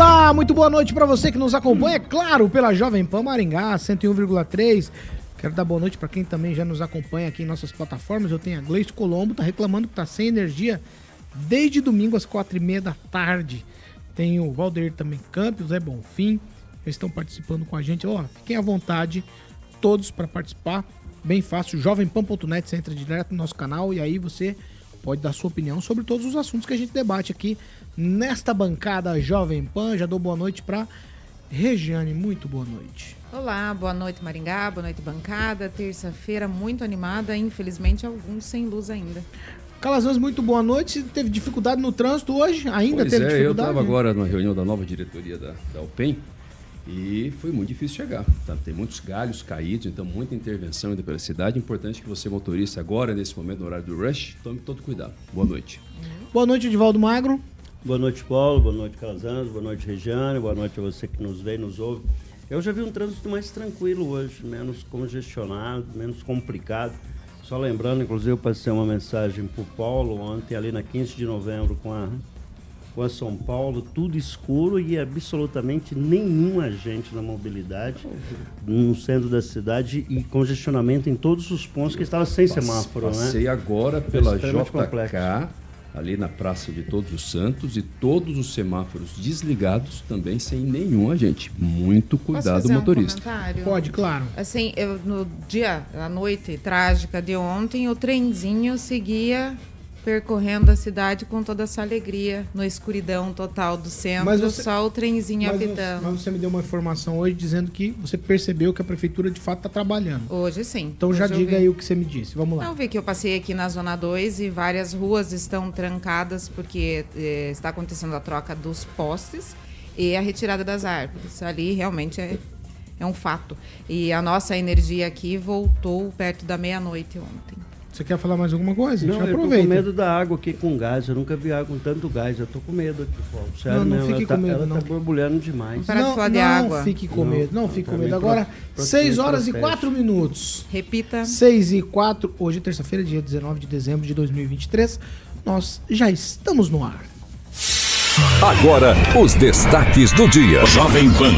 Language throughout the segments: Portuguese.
Olá, muito boa noite para você que nos acompanha, é claro, pela Jovem Pan Maringá 101,3. Quero dar boa noite para quem também já nos acompanha aqui em nossas plataformas. Eu tenho a Gleice Colombo, tá reclamando que tá sem energia desde domingo às quatro e meia da tarde. Tem o Valdeir também Campos, é Bonfim, eles estão participando com a gente. Ó, fiquem à vontade, todos para participar. Bem fácil, jovempan.net, você entra direto no nosso canal e aí você pode dar sua opinião sobre todos os assuntos que a gente debate aqui nesta bancada Jovem Pan. Já dou boa noite para Regiane. Muito boa noite. Olá, boa noite Maringá, boa noite bancada. Terça-feira muito animada, infelizmente alguns sem luz ainda. Calazans, muito boa noite. Teve dificuldade no trânsito hoje? Ainda pois teve é, dificuldade? Eu estava agora na reunião da nova diretoria da, da UPEM e foi muito difícil chegar. Tá? Tem muitos galhos caídos, então muita intervenção ainda pela cidade. Importante que você, motorista, agora, nesse momento, no horário do rush, tome todo cuidado. Boa noite. Boa noite, Edivaldo Magro. Boa noite, Paulo. Boa noite, Calazans. Boa noite, Regiane. Boa noite a você que nos vê e nos ouve. Eu já vi um trânsito mais tranquilo hoje, menos congestionado, menos complicado. Só lembrando, inclusive, eu passei uma mensagem para o Paulo ontem, ali na 15 de novembro, com a, com a São Paulo, tudo escuro e absolutamente nenhum agente na mobilidade no centro da cidade e congestionamento em todos os pontos que estava sem semáforo, Passei né? Passei agora pela JK, complexo. Ali na Praça de Todos os Santos, e todos os semáforos desligados também sem nenhum agente. Muito Posso cuidado, fazer um motorista. comentário? Pode, claro. Assim, eu, no dia, a noite trágica de ontem, o trenzinho seguia percorrendo a cidade com toda essa alegria, no escuridão total do centro, Mas você- só o trenzinho Mas você, habitando. mas você me deu uma informação hoje dizendo que você percebeu que a prefeitura de fato está trabalhando. Hoje sim. Então já Hoje eu diga vi. aí o que você me disse. Vamos lá. Não, vi que eu passei aqui na Zona 2 e várias ruas estão trancadas porque eh, está acontecendo a troca dos postes e a retirada das árvores. Ali realmente é, é um fato. E a nossa energia aqui voltou perto da meia-noite ontem. Você quer falar mais alguma coisa? Não, Já eu tô aproveita. com medo da água aqui com gás. Eu nunca vi água com tanto gás. Eu tô com medo aqui, Paulo. Sério Não, não mesmo. fique ela tá, com medo, ela não. tá borbulhando demais. Para de não, falar de não água. fique com Não, medo. Não não, fique com medo. Agora, pro- 6 pro- horas e protege. 4 minutos. Repita. 6 e 4, hoje é terça-feira, dia 19 de dezembro de 2023. Nós já estamos no ar. Agora, os destaques do dia. Jovem Pan.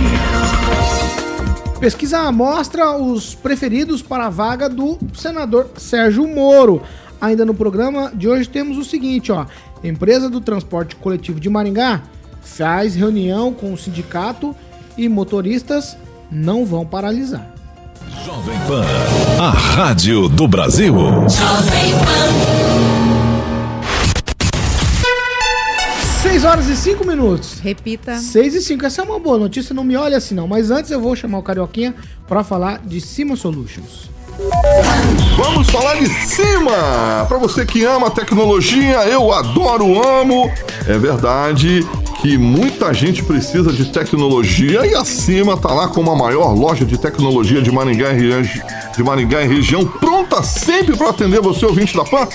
Pesquisa mostra os preferidos para a vaga do senador Sérgio Moro. Ainda no programa de hoje temos o seguinte, ó. Empresa do Transporte Coletivo de Maringá faz reunião com o sindicato e motoristas não vão paralisar. Jovem Pan. A rádio do Brasil. Jovem Pan. 6 horas e 5 minutos. Repita. 6 e 5. Essa é uma boa notícia, não me olhe assim não. Mas antes eu vou chamar o Carioquinha para falar de Cima Solutions. Vamos falar de cima! Para você que ama tecnologia, eu adoro, amo. É verdade que muita gente precisa de tecnologia e a Cima tá lá como a maior loja de tecnologia de Maringá, e regi- de Maringá e região, pronta sempre para atender você, ouvinte da PAN,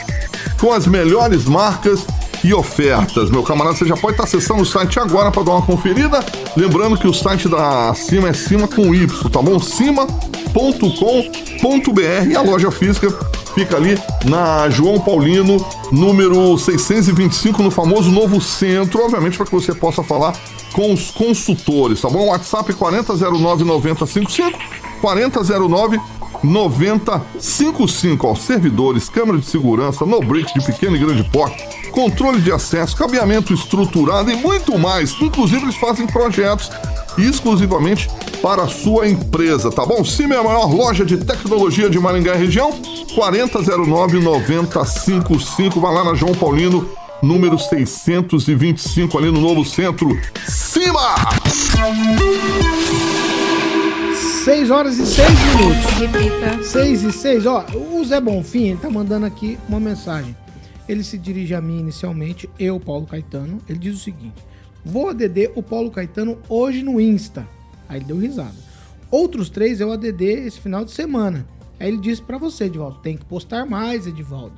com as melhores marcas e ofertas. Meu camarada, você já pode estar acessando o site agora para dar uma conferida. Lembrando que o site da Cima é Cima com Y, tá bom? Cima.com.br e a loja física fica ali na João Paulino, número 625, no famoso Novo Centro, obviamente para que você possa falar com os consultores, tá bom? WhatsApp 4009 9055, 4009 9055 aos servidores, câmera de segurança, no bricks de pequeno e grande porte, controle de acesso, cabeamento estruturado e muito mais. Inclusive, eles fazem projetos exclusivamente para a sua empresa, tá bom? Cima é a maior loja de tecnologia de Maringá e região, 4009-9055. Vai lá na João Paulino, número 625, ali no Novo Centro. Cima! 6 horas e 6 minutos. Repita. 6 e 6, ó, o Zé Bonfim, ele tá mandando aqui uma mensagem. Ele se dirige a mim inicialmente, eu, Paulo Caetano. Ele diz o seguinte: Vou ADD o Paulo Caetano hoje no Insta. Aí ele deu risada. Outros três eu ADD esse final de semana. Aí ele disse pra você, Edivaldo, tem que postar mais, Edivaldo.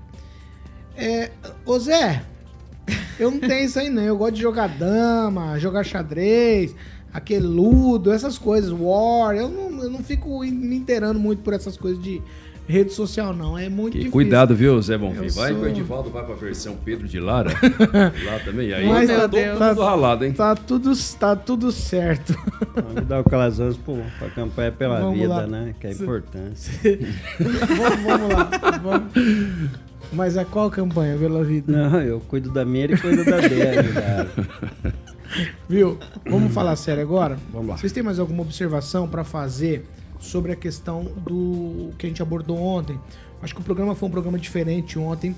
É, ô Zé, eu não tenho isso aí não. Eu gosto de jogar dama, jogar xadrez, aquele ludo, essas coisas, war. Eu não, eu não fico me inteirando muito por essas coisas de rede social, não. É muito Que difícil. cuidado, viu, Zé Bonfim? Eu Vai sou- que o Edivaldo vai pra versão Pedro de Lara. lá também. Aí Mas tá tá- todo tá- mundo ralado, hein? Tá tudo, tá tudo certo. Vamos dar o Calazans para a campanha pela Vamos vida, lá. né? Que é importante. vamos, vamos lá. Vamos. Mas a qual campanha, pela vida? Não, eu cuido da minha e cuido da dele, cara. Viu? Vamos falar sério agora? Vamos lá. Vocês têm mais alguma observação para fazer sobre a questão do que a gente abordou ontem? Acho que o programa foi um programa diferente ontem.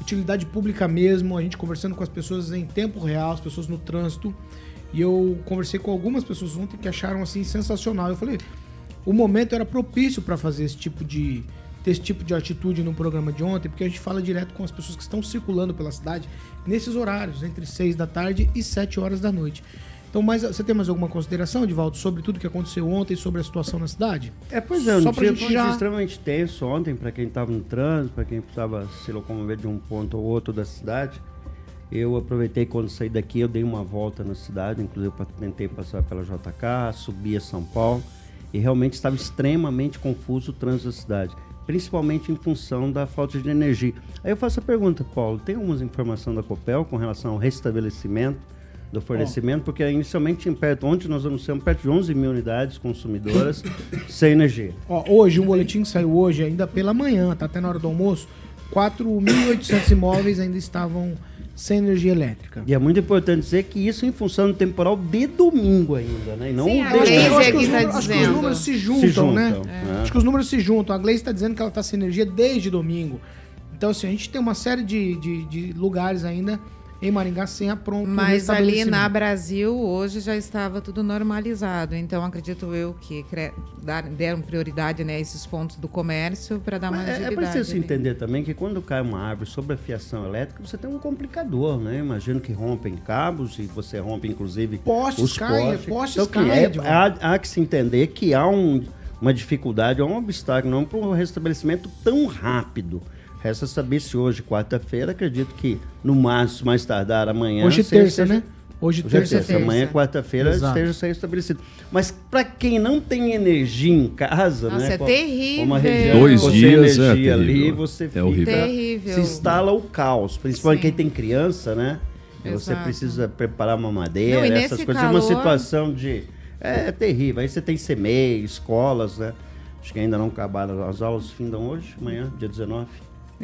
Utilidade pública mesmo, a gente conversando com as pessoas em tempo real, as pessoas no trânsito. E eu conversei com algumas pessoas ontem que acharam assim sensacional. Eu falei, o momento era propício para fazer esse tipo de ter esse tipo de atitude no programa de ontem, porque a gente fala direto com as pessoas que estão circulando pela cidade nesses horários, entre 6 da tarde e 7 horas da noite. Então, mas você tem mais alguma consideração, Divaldo, sobre tudo que aconteceu ontem, sobre a situação na cidade? É, pois é, Só um pra dia foi já- extremamente tenso ontem para quem estava no trânsito, para quem precisava se locomover de um ponto ao outro da cidade. Eu aproveitei quando saí daqui, eu dei uma volta na cidade, inclusive tentei passar pela JK, subir a São Paulo, e realmente estava extremamente confuso o trânsito da cidade, principalmente em função da falta de energia. Aí eu faço a pergunta, Paulo, tem alguma informação da Copel com relação ao restabelecimento do fornecimento? Porque inicialmente tinha perto, ontem nós anunciamos perto de 11 mil unidades consumidoras sem energia. Ó, hoje, um boletim que saiu hoje, ainda pela manhã, tá até na hora do almoço, 4.800 imóveis ainda estavam sem energia elétrica. E é muito importante dizer que isso em função do temporal de domingo ainda, né? E não Sim, o a de Gleisi Eu acho que os tá números- acho que os dizendo. números se juntam, Se juntam, né? é. Acho que os números se juntam. A Gleice está dizendo que ela está sem energia desde domingo. Então, assim, a gente tem uma série de, de, de lugares ainda em Maringá sem a pronto Mas ali na Brasil, hoje já estava tudo normalizado. Então, acredito eu que deram prioridade né, a esses pontos do comércio para dar mais É, é agilidade. preciso ali. entender também que quando cai uma árvore sobre a fiação elétrica, você tem um complicador, né? Imagino que rompem cabos e você rompe, inclusive, Postes os caem, postes. postes Então, é- Edvaldo. há, há que se entender que há um- uma dificuldade, há um obstáculo, não para um restabelecimento tão rápido. Resta saber se hoje, quarta-feira, acredito que no máximo, mais tardar amanhã. Hoje é você terça, esteja- né? Hoje, Hoje é terça, terça, amanhã, quarta-feira, esteja sendo estabelecido. Mas para quem não tem energia em casa, Nossa, né? é com- terrível. uma região Dois dias é energia ali, terrível. você É fica, horrível. Terrível. se instala o caos. Principalmente Sim. quem tem criança, né? Você Exato. precisa preparar uma madeira, Não, essas coisas. É uma situação de... É, é terrível. Aí você tem CMEI, escolas, né? Acho que ainda não acabaram. As aulas findam hoje, amanhã, dia 19.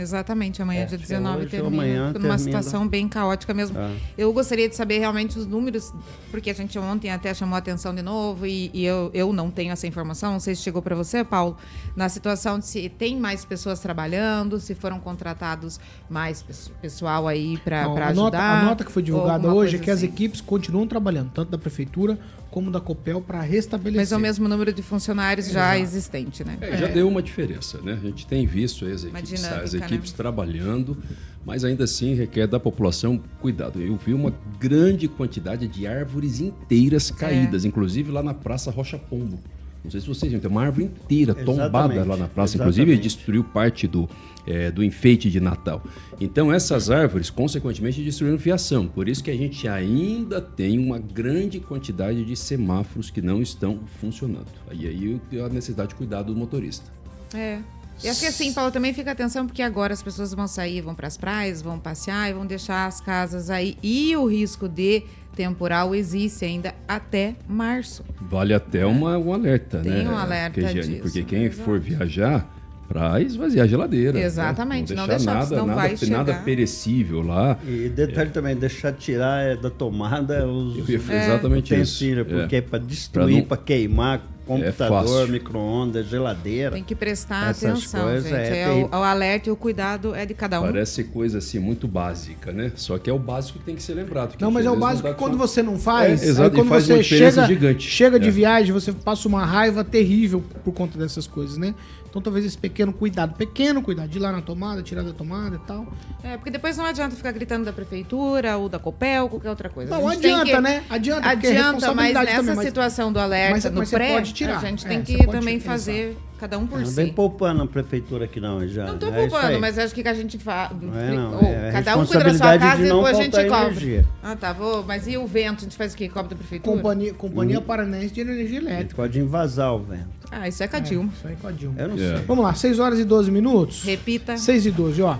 Exatamente, amanhã, É, dia acho que é 19, hoje termina. amanhã numa termina. situação bem caótica mesmo. Ah. Eu gostaria de saber realmente os números, porque a gente ontem até chamou a atenção de novo e, e eu, eu não tenho essa informação. Não sei se chegou para você, Paulo, na situação de se tem mais pessoas trabalhando, se foram contratados mais pesso- pessoal aí para ajudar. nota, a nota que foi divulgada hoje é que as assim. equipes continuam trabalhando, tanto da prefeitura como da Copel, para restabelecer. Mas é o mesmo número de funcionários já existente, né? É, já deu uma diferença, né? A gente tem visto as equipes, dinâmica, as né? equipes trabalhando, mas ainda assim requer da população cuidado. Eu vi uma grande quantidade de árvores inteiras caídas, inclusive lá na Praça Rocha Pombo. Não sei se vocês viram, tem uma árvore inteira tombada Exatamente, lá na praça, inclusive exatamente. destruiu parte do, é, do enfeite de Natal. Então essas árvores, consequentemente, destruíram fiação. Por isso que a gente ainda tem uma grande quantidade de semáforos que não estão funcionando. Aí aí eu- a necessidade de cuidado do motorista. É. E acho que assim, Paulo, também fica atenção, porque agora as pessoas vão sair, vão para as praias, vão passear e vão deixar as casas aí. E o risco de temporal existe ainda até março. Vale até uma, um alerta, Tem né? um alerta disso, Porque quem exato. for viajar, Para esvaziar a geladeira. né? Exatamente, não Não deixar, deixar, nada, nada, nada chegar. perecível lá. E detalhe também, deixar tirar é, da tomada os Eu ia falar exatamente isso. utensílios, É. porque é para destruir, Pra para queimar computador, fácil. micro-ondas, geladeira. Tem que prestar atenção, coisas gente. é É o, o alerta e o cuidado é de cada um. Parece coisa assim muito básica, né? Só que é o básico que tem que ser lembrado. que Não, mas é o básico que quando conta. você não faz, É, exato, quando faz você chega, gigante. chega de É. viagem, você passa uma raiva terrível por conta dessas coisas, né? Então talvez esse pequeno cuidado, pequeno cuidado, de ir lá na tomada, tirar da tomada e tal. É, porque depois não adianta ficar gritando da prefeitura ou da Copel, qualquer outra coisa. Não, adianta, que- né? Adianta, é Adianta, mas nessa também, mas- situação do alerta, mas- no mas pré, pode tirar. a gente É, tem você que também fazer cada um por Não si. vem poupando a prefeitura aqui não, já. Não tô é isso poupando, mas acho que a gente faz. Não é, não, é cada um cuida da sua casa de e não depois a gente cobra. energia. Ah, tá, vou. Mas e o vento? A gente faz o quê? Cobra da prefeitura? Companhia, Companhia Uhum. Paranaense de Energia Elétrica. pode invasar o vento. Ah, isso é com a É, Dilma. isso aí com a Dilma. Eu não É. sei. Vamos lá, 6 horas e 12 minutos. Repita. 6 e 12, ó.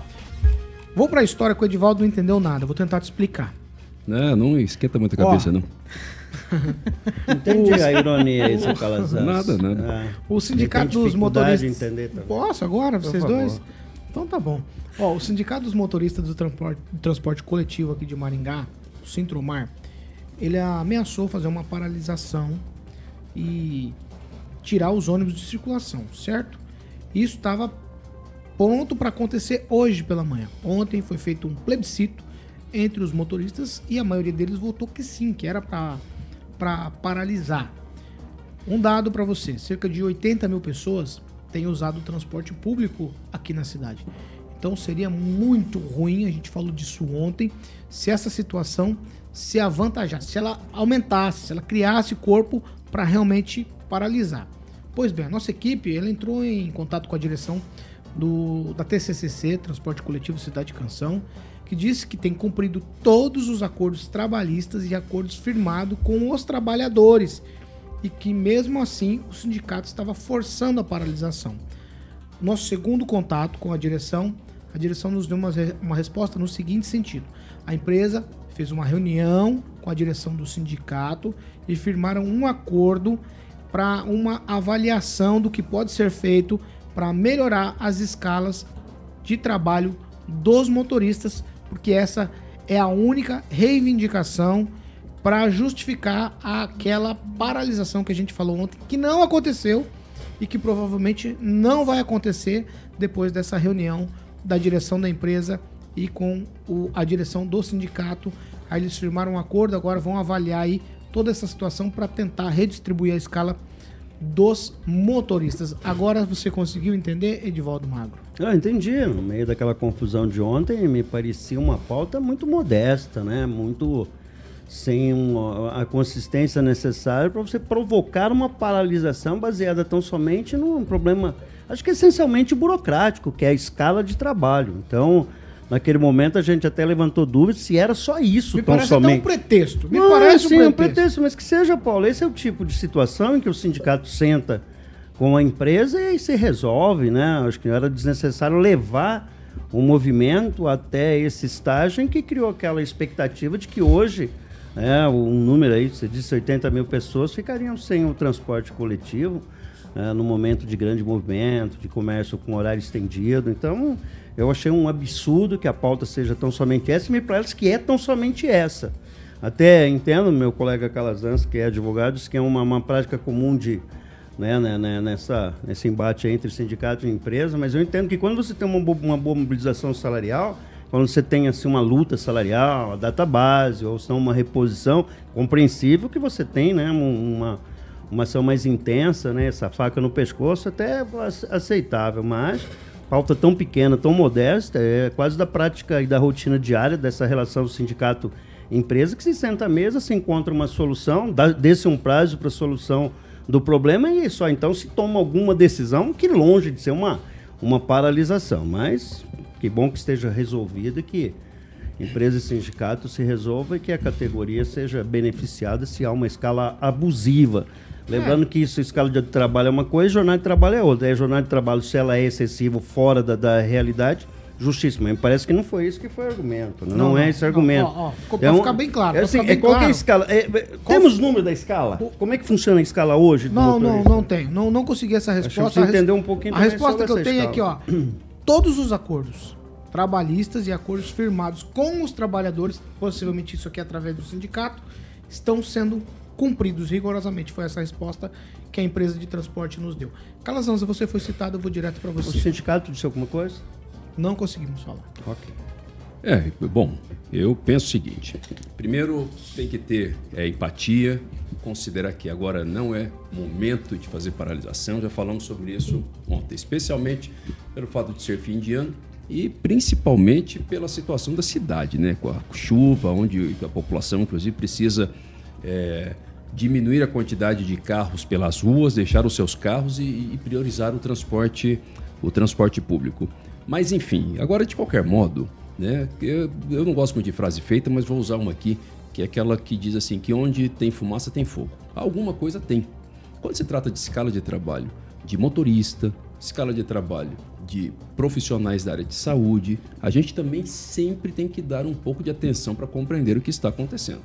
Vou pra história que o Edivaldo não entendeu nada. Vou tentar te explicar. Não, não esquenta muito a Ó. cabeça, não. Entendi a ironia aí, seu Calazans. Nada, nada. Ah, O Sindicato dos Motoristas. de entender também. Posso agora, vocês dois? Então tá bom. Ó, o Sindicato dos Motoristas do Transporte, do transporte Coletivo aqui de Maringá, o Sintromar, ele ameaçou fazer uma paralisação e tirar os ônibus de circulação, certo? Isso estava pronto para acontecer hoje pela manhã. Ontem foi feito um plebiscito entre os motoristas e a maioria deles votou que sim, que era para paralisar. Um dado para você: cerca de 80 mil pessoas têm usado o transporte público aqui na cidade. Então seria muito ruim, a gente falou disso ontem, se essa situação se avantajasse, se ela aumentasse, se ela criasse corpo para realmente paralisar. Pois bem, a nossa equipe ela entrou em contato com a direção do, da TCCC, Transporte Coletivo Cidade Canção, que disse que tem cumprido todos os acordos trabalhistas e acordos firmados com os trabalhadores e que mesmo assim o sindicato estava forçando a paralisação. Nosso segundo contato com a direção, a direção nos deu uma, uma resposta no seguinte sentido: a empresa fez uma reunião com a direção do sindicato e firmaram um acordo para uma avaliação do que pode ser feito para melhorar as escalas de trabalho dos motoristas, porque essa é a única reivindicação para justificar aquela paralisação que a gente falou ontem, que não aconteceu e que provavelmente não vai acontecer depois dessa reunião da direção da empresa e com o- a direção do sindicato. Aí eles firmaram um acordo, agora vão avaliar aí toda essa situação para tentar redistribuir a escala dos motoristas. Agora você conseguiu entender, Edivaldo Magro? Eu entendi. No meio daquela confusão de ontem, me parecia uma pauta muito modesta, né? Muito sem um- a consistência necessária para você provocar uma paralisação baseada tão somente num problema, acho que essencialmente burocrático, que é a escala de trabalho. Então, naquele momento a gente até levantou dúvidas se era só isso Me tão parece até somente. um pretexto. Me Não, parece sim, um um pretexto. pretexto, mas que seja, Paulo. Esse é o tipo de situação em que o sindicato senta com a empresa e se resolve, né? Acho que era desnecessário levar o movimento até esse estágio em que criou aquela expectativa de que hoje, né, um número aí, você disse 80 mil pessoas, ficariam sem o transporte coletivo né, no momento de grande movimento, de comércio com horário estendido. Então, eu achei um absurdo que a pauta seja tão somente essa, e me parece que é tão somente essa. Até entendo, meu colega Calazans, que é advogado, que é uma, uma prática comum de, né, né, né, nessa, nesse embate entre sindicato e empresa, mas eu entendo que quando você tem uma, uma boa mobilização salarial, quando você tem assim, uma luta salarial, a data base, ou se não uma reposição, compreensível que você tem né, um- uma, uma ação mais intensa, né, essa faca no pescoço, até ace- aceitável, mas pauta tão pequena, tão modesta, é quase da prática e da rotina diária dessa relação sindicato-empresa, que se senta à mesa, se encontra uma solução, dá- dê-se um prazo para a solução do problema e só então se toma alguma decisão que longe de ser uma, uma paralisação. Mas que bom que esteja resolvido que empresa e sindicato se resolva e que a categoria seja beneficiada se há uma escala abusiva. Lembrando que isso, escala de trabalho é uma coisa, jornada de trabalho é outra. É jornada de trabalho, se ela é excessiva fora da, da realidade, justiça, mas parece que não foi isso que foi o argumento. Não, Não, é não, esse não, argumento. ó, ó, ficou- pra ficar bem claro, É assim, ficar bem é qual que é a claro. escala? É, é, temos número da escala? Como é que funciona a escala hoje? Não, não, não tem. Não, não consegui essa que resposta. entender um pouquinho A resposta que eu tenho é aqui, ó. escala. Todos os acordos trabalhistas e acordos firmados com os trabalhadores, possivelmente isso aqui é através do sindicato, estão sendo cumpridos rigorosamente. Foi essa a resposta que a empresa de transporte nos deu. Calazanza, você foi citado, eu vou direto para O você. sindicato disse alguma coisa? Não conseguimos falar. Ok. É, bom, eu penso o seguinte: primeiro tem que ter é, empatia, considerar que agora não é momento de fazer paralisação, já falamos sobre isso ontem, especialmente pelo fato de ser fim de ano e principalmente pela situação da cidade, né? Com a chuva, onde a população, inclusive, precisa é, diminuir a quantidade de carros pelas ruas, deixar os seus carros e, e priorizar o transporte, o transporte público. Mas enfim, agora de qualquer modo, né? Eu, eu não gosto muito de frase feita, mas vou usar uma aqui, que é aquela que diz assim, que onde tem fumaça tem fogo. Alguma coisa tem. Quando se trata de escala de trabalho de motorista, escala de trabalho de profissionais da área de saúde, a gente também sempre tem que dar um pouco de atenção para compreender o que está acontecendo.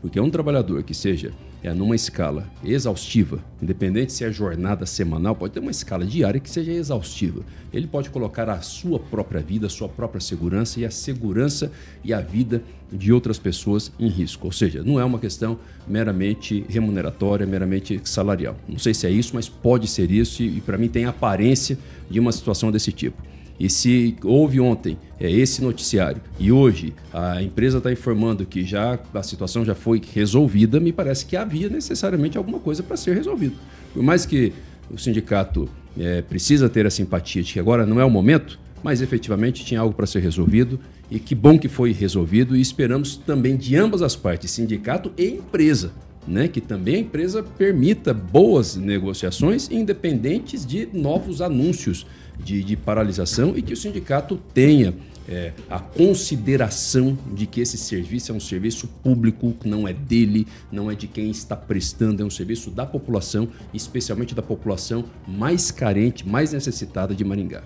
Porque um trabalhador que seja é, numa escala exaustiva, independente se é jornada semanal, pode ter uma escala diária que seja exaustiva. Ele pode colocar a sua própria vida, a sua própria segurança e a segurança e a vida de outras pessoas em risco. Ou seja, não é uma questão meramente remuneratória, meramente salarial. Não sei se é isso, mas pode ser isso e, e para mim tem aparência de uma situação desse tipo. E se houve ontem é, esse noticiário. E hoje a empresa está informando que já a situação já foi resolvida, me parece que havia necessariamente alguma coisa para ser resolvido. Por mais que o sindicato é, precisa ter a simpatia de que agora não é o momento, mas efetivamente tinha algo para ser resolvido. E que bom que foi resolvido e esperamos também de ambas as partes, sindicato e empresa, né, que também a empresa permita boas negociações independentes de novos anúncios de, de paralisação e que o sindicato tenha é, a consideração de que esse serviço é um serviço público, não é dele, não é de quem está prestando, é um serviço da população, especialmente da população mais carente, mais necessitada de Maringá.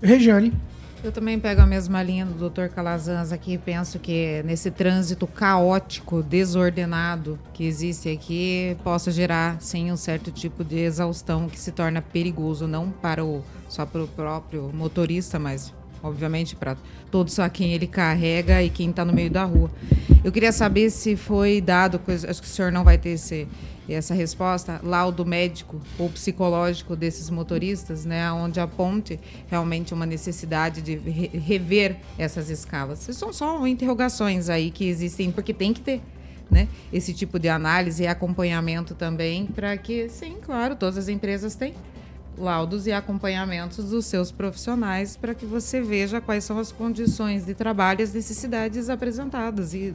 Regiane, Eu também pego a mesma linha do Dr. Calazans aqui e penso que nesse trânsito caótico, desordenado que existe aqui, possa gerar sim um certo tipo de exaustão que se torna perigoso não para o só para o próprio motorista, mas obviamente para todos a quem ele carrega e quem está no meio da rua. Eu queria saber se foi dado, coisa- acho que o senhor não vai ter esse, essa resposta, laudo médico ou psicológico desses motoristas, né, onde aponte realmente uma necessidade de re- rever essas escalas. São só interrogações aí que existem, porque tem que ter. Né? Esse tipo de análise e acompanhamento também, para que, sim, claro, todas as empresas têm laudos e acompanhamentos dos seus profissionais para que você veja quais são as condições de trabalho e as necessidades apresentadas e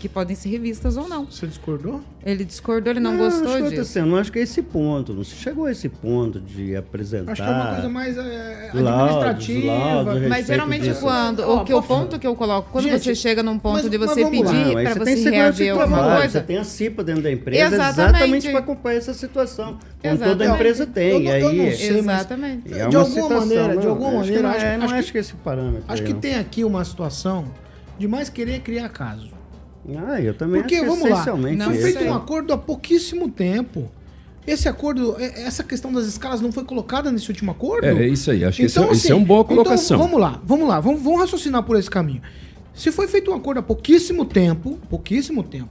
que podem ser revistas ou não. você discordou? Ele discordou, ele não, acho gostou que disso. Assim, eu não acho que é esse ponto. Não se chegou a esse ponto de apresentar. Acho que é uma coisa mais é, Laudos, administrativa. laudos, a Mas geralmente disso. quando o que o ponto que eu coloco, quando gente, você chega num ponto mas- de você pedir Não, para você você de reaver alguma trabalho, coisa, Você tem a CIPA dentro da empresa Exatamente. exatamente para acompanhar essa situação. Como toda empresa tem. Eu e não- eu aí, não sei, Exatamente. é De uma alguma situação, maneira, de não, alguma acho que maneira, não acho- é, não acho acho que- que esse parâmetro. Acho que não. tem aqui uma situação de mais querer criar caso. Ah, eu também Porque, vamos lá, foi esse. feito um acordo há pouquíssimo tempo. Esse acordo, é- essa questão das escalas não foi colocada nesse último acordo? É, é isso aí, acho que isso é- assim, isso é uma boa colocação. Então, vamos lá, vamos lá, vamos, vamos raciocinar por esse caminho. Se foi feito um acordo há pouquíssimo tempo, pouquíssimo tempo,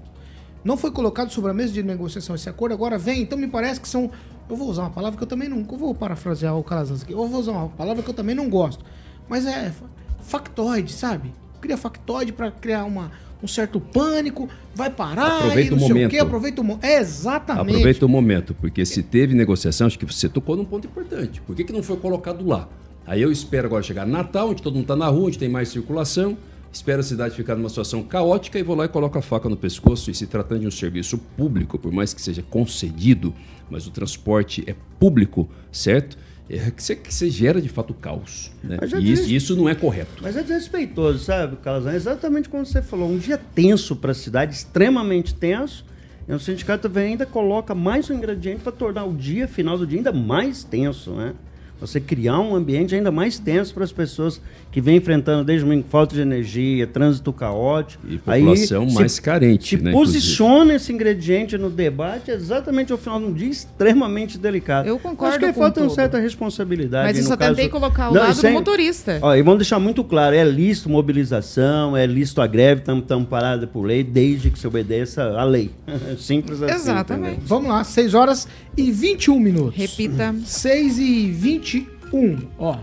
não foi colocado sobre a mesa de negociação esse acordo, agora vem, então me parece que são. Eu vou usar uma palavra que eu também não. Eu vou parafrasear o Calazans aqui. Eu vou usar uma palavra que eu também não gosto. Mas é fa- factoide, sabe? Cria factoide para criar uma, um certo pânico, vai parar Aproveita e não o momento. quê, aproveita o momento. Exatamente. Aproveita o momento, porque se teve negociação, acho que você tocou num ponto importante. Por que, que não foi colocado lá? Aí eu espero agora chegar Natal, onde todo mundo está na rua, onde tem mais circulação, espero a cidade ficar numa situação caótica e vou lá e coloco a faca no pescoço. E se tratando de um serviço público, por mais que seja concedido, mas o transporte é público, certo? É que você, que você gera de fato caos. Né? E isso, isso não é correto. Mas é desrespeitoso, sabe, Calazan? Exatamente como você falou. Um dia tenso para a cidade, extremamente tenso. E o sindicato vem ainda coloca mais um ingrediente para tornar o dia final do dia ainda mais tenso, né? Você criar um ambiente ainda mais tenso para as pessoas que vêm enfrentando desde o falta de energia, trânsito caótico. E população Aí, mais se, carente, se né, posiciona esse ingrediente no debate exatamente ao final de um dia extremamente delicado. Eu concordo Acho que com falta uma certa responsabilidade. Mas eu no só caso- tentei colocar ao Não, lado isso do é- motorista. Ó, e vamos deixar muito claro, é lícito mobilização, é lícito a greve, estamos parados por lei, desde que se obedeça à lei. Simples assim. Exatamente. entendeu? Vamos lá, 6 horas e 21 minutos. Repita. 6 e 21. Ó.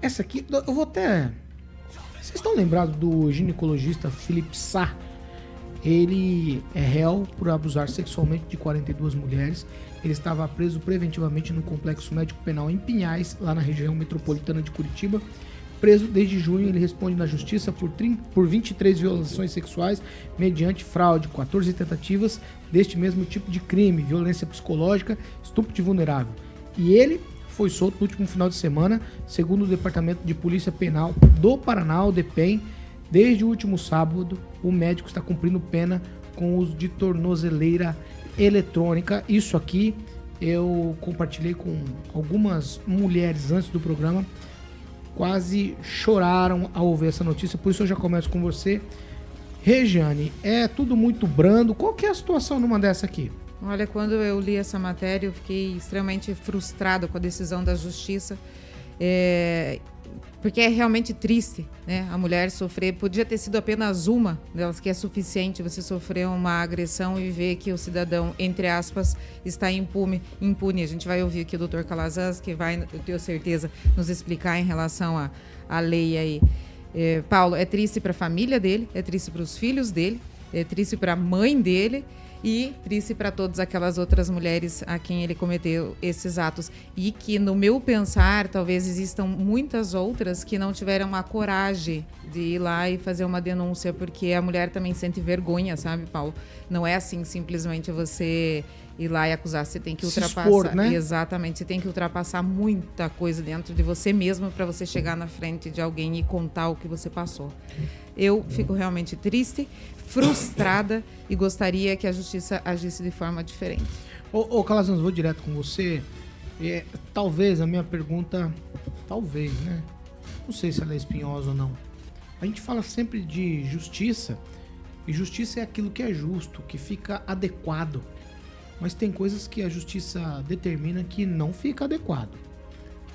Essa aqui, eu vou até. Vocês estão lembrados do ginecologista Felipe Sá? Ele é réu por abusar sexualmente de 42 mulheres. Ele estava preso preventivamente no complexo médico penal em Pinhais, lá na região metropolitana de Curitiba. Preso desde junho, ele responde na justiça por, 30 por 23 violações sexuais mediante fraude, 14 tentativas deste mesmo tipo de crime, violência psicológica, estupro de vulnerável. E ele foi solto no último final de semana, segundo o Departamento de Polícia Penal do Paraná, o DEPEN. Desde o último sábado, o médico está cumprindo pena com uso de tornozeleira eletrônica. Isso aqui eu compartilhei com algumas mulheres antes do programa. Quase choraram ao ouvir essa notícia, por isso eu já começo com você. Regiane, é tudo muito brando. Qual que é a situação numa dessa aqui? Olha, quando eu li essa matéria, eu fiquei extremamente frustrada com a decisão da justiça. É, porque é realmente triste, né? A mulher sofrer, podia ter sido apenas uma delas, que é suficiente você sofrer uma agressão e ver que o cidadão, entre aspas, está impune. impune. A gente vai ouvir aqui o doutor Calazans, que vai, eu tenho certeza, nos explicar em relação à à lei aí. É, Paulo, é triste para a família dele, é triste para os filhos dele, é triste para a mãe dele e triste para todas aquelas outras mulheres a quem ele cometeu esses atos. E que, no meu pensar, talvez existam muitas outras que não tiveram a coragem de ir lá e fazer uma denúncia, porque a mulher também sente vergonha, sabe, Paulo? Não é assim simplesmente você ir lá e acusar, você tem que Se ultrapassar. expor, né? Exatamente, você tem que ultrapassar muita coisa dentro de você mesmo para você chegar na frente de alguém e contar o que você passou. Eu fico realmente triste, frustrada e gostaria que a justiça agisse de forma diferente. Ô, ô Calazans, vou direto com você. É, talvez a minha pergunta. Talvez, né? Não sei se ela é espinhosa ou não. A gente fala sempre de justiça. E justiça é aquilo que é justo, que fica adequado. Mas tem coisas que a justiça determina que não fica adequado.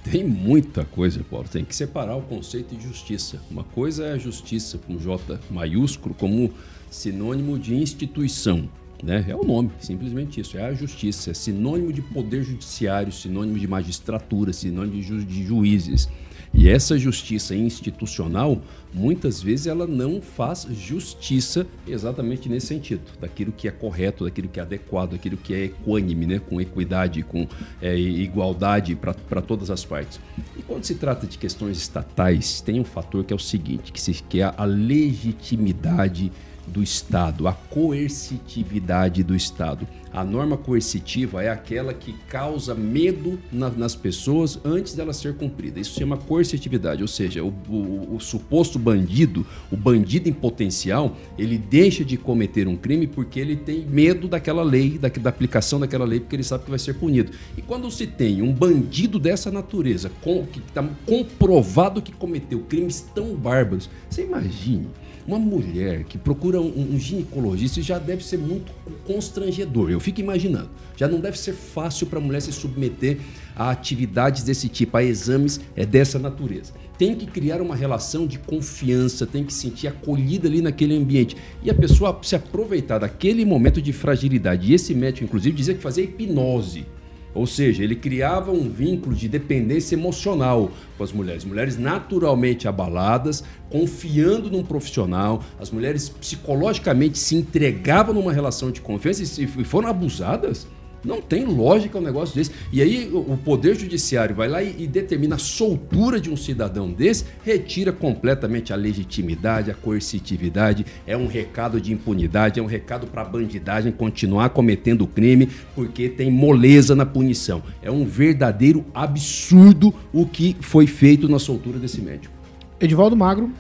Tem muita coisa, Paulo. Tem que separar o conceito de justiça. Uma coisa é a justiça com J maiúsculo como sinônimo de instituição. Né? É o nome, simplesmente isso. É a justiça. É sinônimo de poder judiciário, sinônimo de magistratura, sinônimo de, ju- de juízes. E essa justiça institucional, muitas vezes, ela não faz justiça exatamente nesse sentido, daquilo que é correto, daquilo que é adequado, daquilo que é equânime, né? com equidade, com é, igualdade para todas as partes. E quando se trata de questões estatais, tem um fator que é o seguinte, que, se, que é a legitimidade do Estado, a coercitividade do Estado. A norma coercitiva é aquela que causa medo na- nas pessoas antes dela ser cumprida. Isso se chama coercitividade, ou seja, o, o- o suposto bandido, o bandido em potencial, ele deixa de cometer um crime porque ele tem medo daquela lei, da, da aplicação daquela lei, porque ele sabe que vai ser punido. E quando se tem um bandido dessa natureza, com, que está comprovado que cometeu crimes tão bárbaros, você imagine uma mulher que procura um, um ginecologista já deve ser muito constrangedor. Eu fico imaginando. Já não deve ser fácil para a mulher se submeter a atividades desse tipo, a exames é dessa natureza. Tem que criar uma relação de confiança, tem que se sentir acolhida ali naquele ambiente. E a pessoa se aproveitar daquele momento de fragilidade. E esse médico, inclusive, dizia que fazia hipnose. Ou seja, ele criava um vínculo de dependência emocional com as mulheres. Mulheres naturalmente abaladas, confiando num profissional. As mulheres psicologicamente se entregavam numa relação de confiança e foram abusadas. Não tem lógica um negócio desse. E aí o Poder Judiciário vai lá e, e determina a soltura de um cidadão desse, retira completamente a legitimidade, a coercitividade. É um recado de impunidade, é um recado para a bandidagem continuar cometendo crime, porque tem moleza na punição. É um verdadeiro absurdo o que foi feito na soltura desse médico. Edivaldo Magro.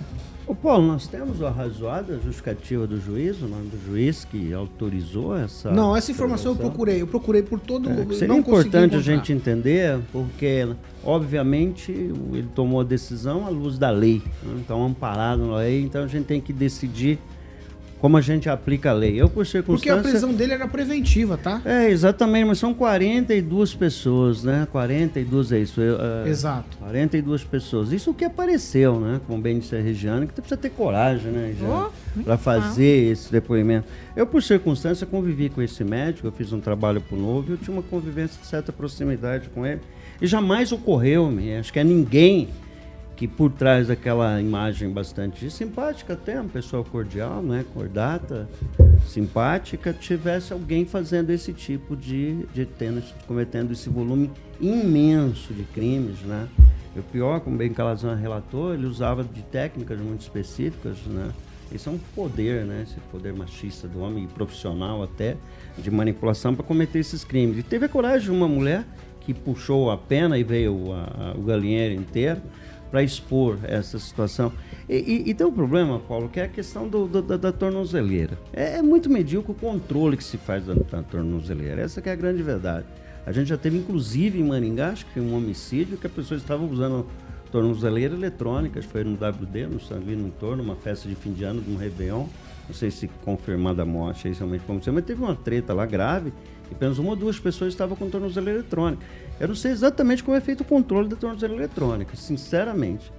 Ô Paulo, nós temos a justificativa do juiz, o nome do juiz que autorizou essa. Não, essa informação eu procurei. Eu procurei por todo É, mundo. seria importante a gente entender, porque, obviamente, ele tomou a decisão à luz da lei. né? Então, amparado na lei, então a gente tem que decidir como a gente aplica a lei. Eu, por Porque a circunstância... prisão dele era preventiva, tá? É, exatamente, mas são 42 pessoas, né? 42 é isso. é, Exato. 42 pessoas. Isso que apareceu, né? Como bem disse a Regiane, que precisa ter coragem, né, Regiane? Oh, para fazer esse depoimento. Eu, por circunstância, convivi com esse médico, eu fiz um trabalho pro Novo e eu tinha uma convivência de certa proximidade com ele. E jamais ocorreu-me, acho que é ninguém que por trás daquela imagem bastante simpática até, uma pessoa cordial, né, cordata, simpática, tivesse alguém fazendo esse tipo de, de esse- cometendo esse volume imenso de crimes, né? E o pior, como bem Calazan relatou, ele usava de técnicas muito específicas, né? Isso é um poder, né? Esse poder machista do homem, profissional até, de manipulação para cometer esses crimes. E teve a coragem de uma mulher que puxou a pena e veio a- a- o galinheiro inteiro para expor essa situação. E, e- e tem um problema, Paulo, que é a questão do- do- da, da tornozeleira. É, é muito medíocre o controle que se faz da, da tornozeleira. Essa é a grande verdade. A gente já teve, inclusive, em Maringá, acho que um homicídio que a pessoa estava usando tornozeleira eletrônica, acho que foi no WD, no ali no entorno, uma festa de fim de ano, de um Réveillon. Não sei se confirmada a morte, aí realmente como mas teve uma treta lá grave e apenas uma ou duas pessoas estavam com tornozeleira eletrônica. Eu não sei exatamente como é feito o controle da tornozeleira eletrônica, sinceramente.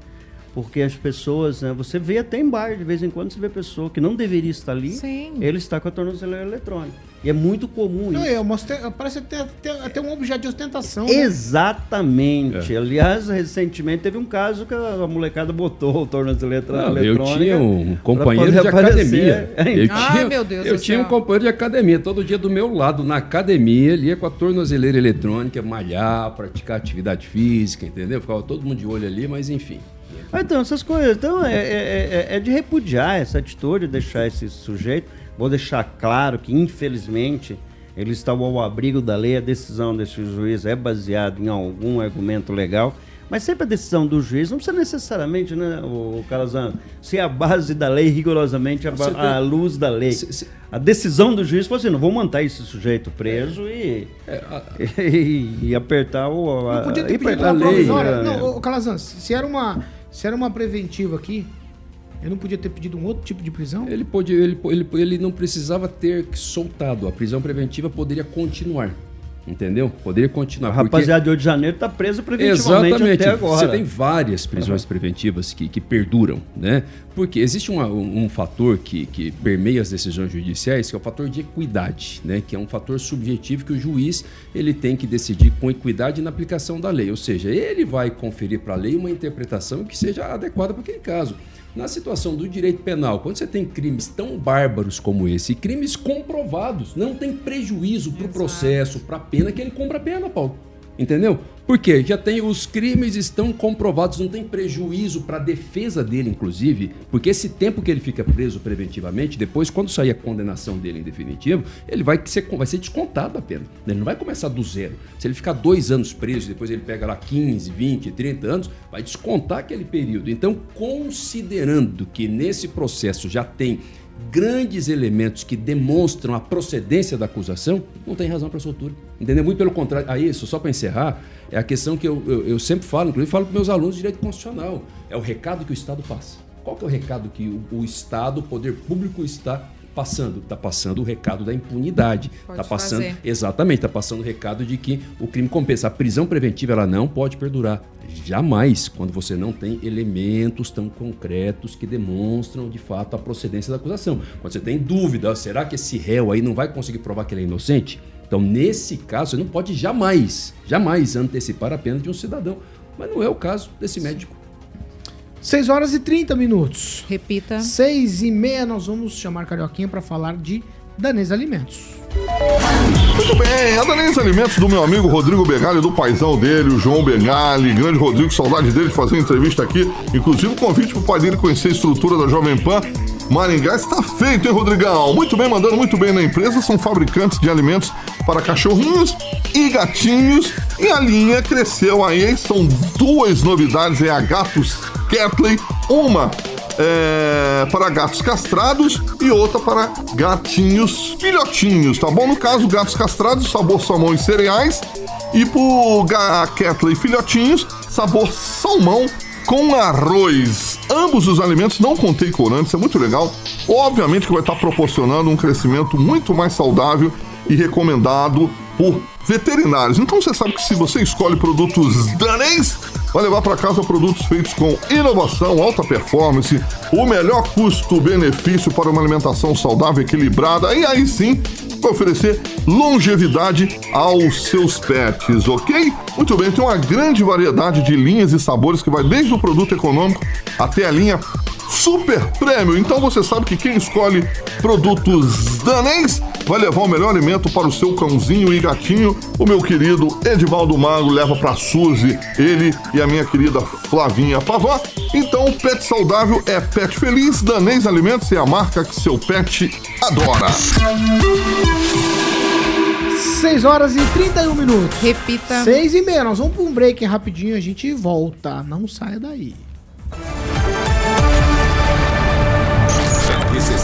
Porque as pessoas, né, você vê até em bar, de vez em quando você vê pessoa que não deveria estar ali, Sim. ele está com a tornozeleira eletrônica. E é muito comum Não, isso. eu mostrei, parece até, até, até um objeto de ostentação. né? Exatamente. Aliás, recentemente teve um caso que a molecada botou o tornozeleira Não, eu eletrônica. tinha um companheiro de academia. Eu Ai, tinha, meu Deus eu tinha um céu. companheiro de academia, todo dia do meu lado, na academia, ele ia com a tornozeleira eletrônica, malhar, praticar atividade física, entendeu? Ficava todo mundo de olho ali, mas enfim. Ah, Então, essas coisas. Então, é, é- é- é de repudiar essa atitude, deixar esse sujeito. Vou deixar claro que, infelizmente, ele está ao abrigo da lei. A decisão desse juiz é baseada em algum argumento legal. Mas sempre a decisão do juiz não precisa necessariamente, né, o Calazano, ser a base da lei, rigorosamente a, a luz da lei. Se- se- A decisão do juiz foi assim: não vou manter esse sujeito preso e, É, a- e, e apertar o. A, Não podia ter e pedido a lei, provisória. né? Não, ô, Calazans, se era uma, se era uma preventiva aqui, eu não podia ter pedido um outro tipo de prisão? Ele, pode, ele, ele, ele não precisava ter soltado. A prisão preventiva poderia continuar. Entendeu? Poderia continuar. A porque- rapaziada de 8 de janeiro tá presa preventivamente Exatamente. até agora. Você tem várias prisões preventivas que, que perduram, né? Porque existe uma- um, um fator que, que permeia as decisões judiciais, que é o fator de equidade, né? Que é um fator subjetivo que o juiz ele tem que decidir com equidade na aplicação da lei. Ou seja, ele vai conferir para a lei uma interpretação que seja adequada para aquele caso. Na situação do direito penal, quando você tem crimes tão bárbaros como esse, crimes comprovados, não tem prejuízo para o processo, para a pena, que ele cumpra a pena, Paulo. Entendeu? Porque já tem os crimes estão comprovados, não tem prejuízo para a defesa dele, inclusive, porque esse tempo que ele fica preso preventivamente, depois, quando sair a condenação dele em definitivo, ele vai ser, vai ser descontado a pena. Ele não vai começar do zero. Se ele ficar dois anos preso, depois ele pega lá 15, 20, 30 anos, vai descontar aquele período. Então, considerando que nesse processo já tem grandes elementos que demonstram a procedência da acusação, não tem razão para soltura. Entendeu? Muito pelo contrário. Aí, isso, só para encerrar, é a questão que eu, eu, eu sempre falo, inclusive falo para meus alunos de direito constitucional. É o recado que o Estado passa. Qual que é o recado que o, o Estado, o poder público está passando? Está passando o recado da impunidade. Está passando, fazer. exatamente, está passando o recado de que o crime compensa. A prisão preventiva ela não pode perdurar. Jamais, quando você não tem elementos tão concretos que demonstram de fato a procedência da acusação. Quando você tem dúvida, será que esse réu aí não vai conseguir provar que ele é inocente? Então, nesse caso, você não pode jamais, jamais antecipar a pena de um cidadão. Mas não é o caso desse médico. 6 horas e 30 minutos. Repita. 6 e meia nós vamos chamar Carioquinha para falar de Danês Alimentos. Muito bem, a Danês Alimentos do meu amigo Rodrigo Begali, do paizão dele, o João Begali, grande Rodrigo, saudade dele de fazer entrevista aqui. Inclusive, convite pro pai dele conhecer a estrutura da Jovem Pan. Maringá está feito, hein, Rodrigão? Muito bem, mandando muito bem na empresa. São fabricantes de alimentos para cachorrinhos e gatinhos. E a linha cresceu aí, são duas novidades, é a Gatos Catley, uma é, para gatos castrados e outra para gatinhos filhotinhos, tá bom? No caso, gatos castrados, sabor salmão e cereais. E pro ga- Ketley filhotinhos, sabor salmão com arroz. Ambos os alimentos não contêm corantes, é muito legal. Obviamente que vai estar proporcionando um crescimento muito mais saudável e recomendado por veterinários. Então você sabe que se você escolhe produtos danês, vai levar para casa produtos feitos com inovação, alta performance, o melhor custo-benefício para uma alimentação saudável equilibrada. E aí sim, oferecer longevidade aos seus pets, ok? Muito bem, tem uma grande variedade de linhas e sabores que vai desde o produto econômico até a linha super prêmio. Então você sabe que quem escolhe produtos danês vai levar o melhor alimento para o seu cãozinho e gatinho. O meu querido Edivaldo Mago leva para Suzy, ele e a minha querida Flavinha Pavó. Então, pet saudável é pet feliz. Danês Alimentos é a marca que seu pet adora. 6 horas e 31 minutos. Repita. 6 e meia. Nós vamos para um break rapidinho, a gente volta. Não saia daí.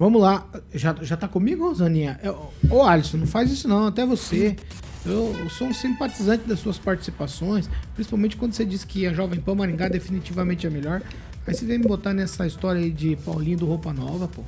Vamos lá. Já, já tá comigo, Rosaninha? Eu- Ô, Alisson, não faz isso não, até você. Eu, eu sou um simpatizante das suas participações, principalmente quando você disse que a Jovem Pan Maringá definitivamente é melhor. Aí você vem me botar nessa história aí de Paulinho do Roupa Nova, pô.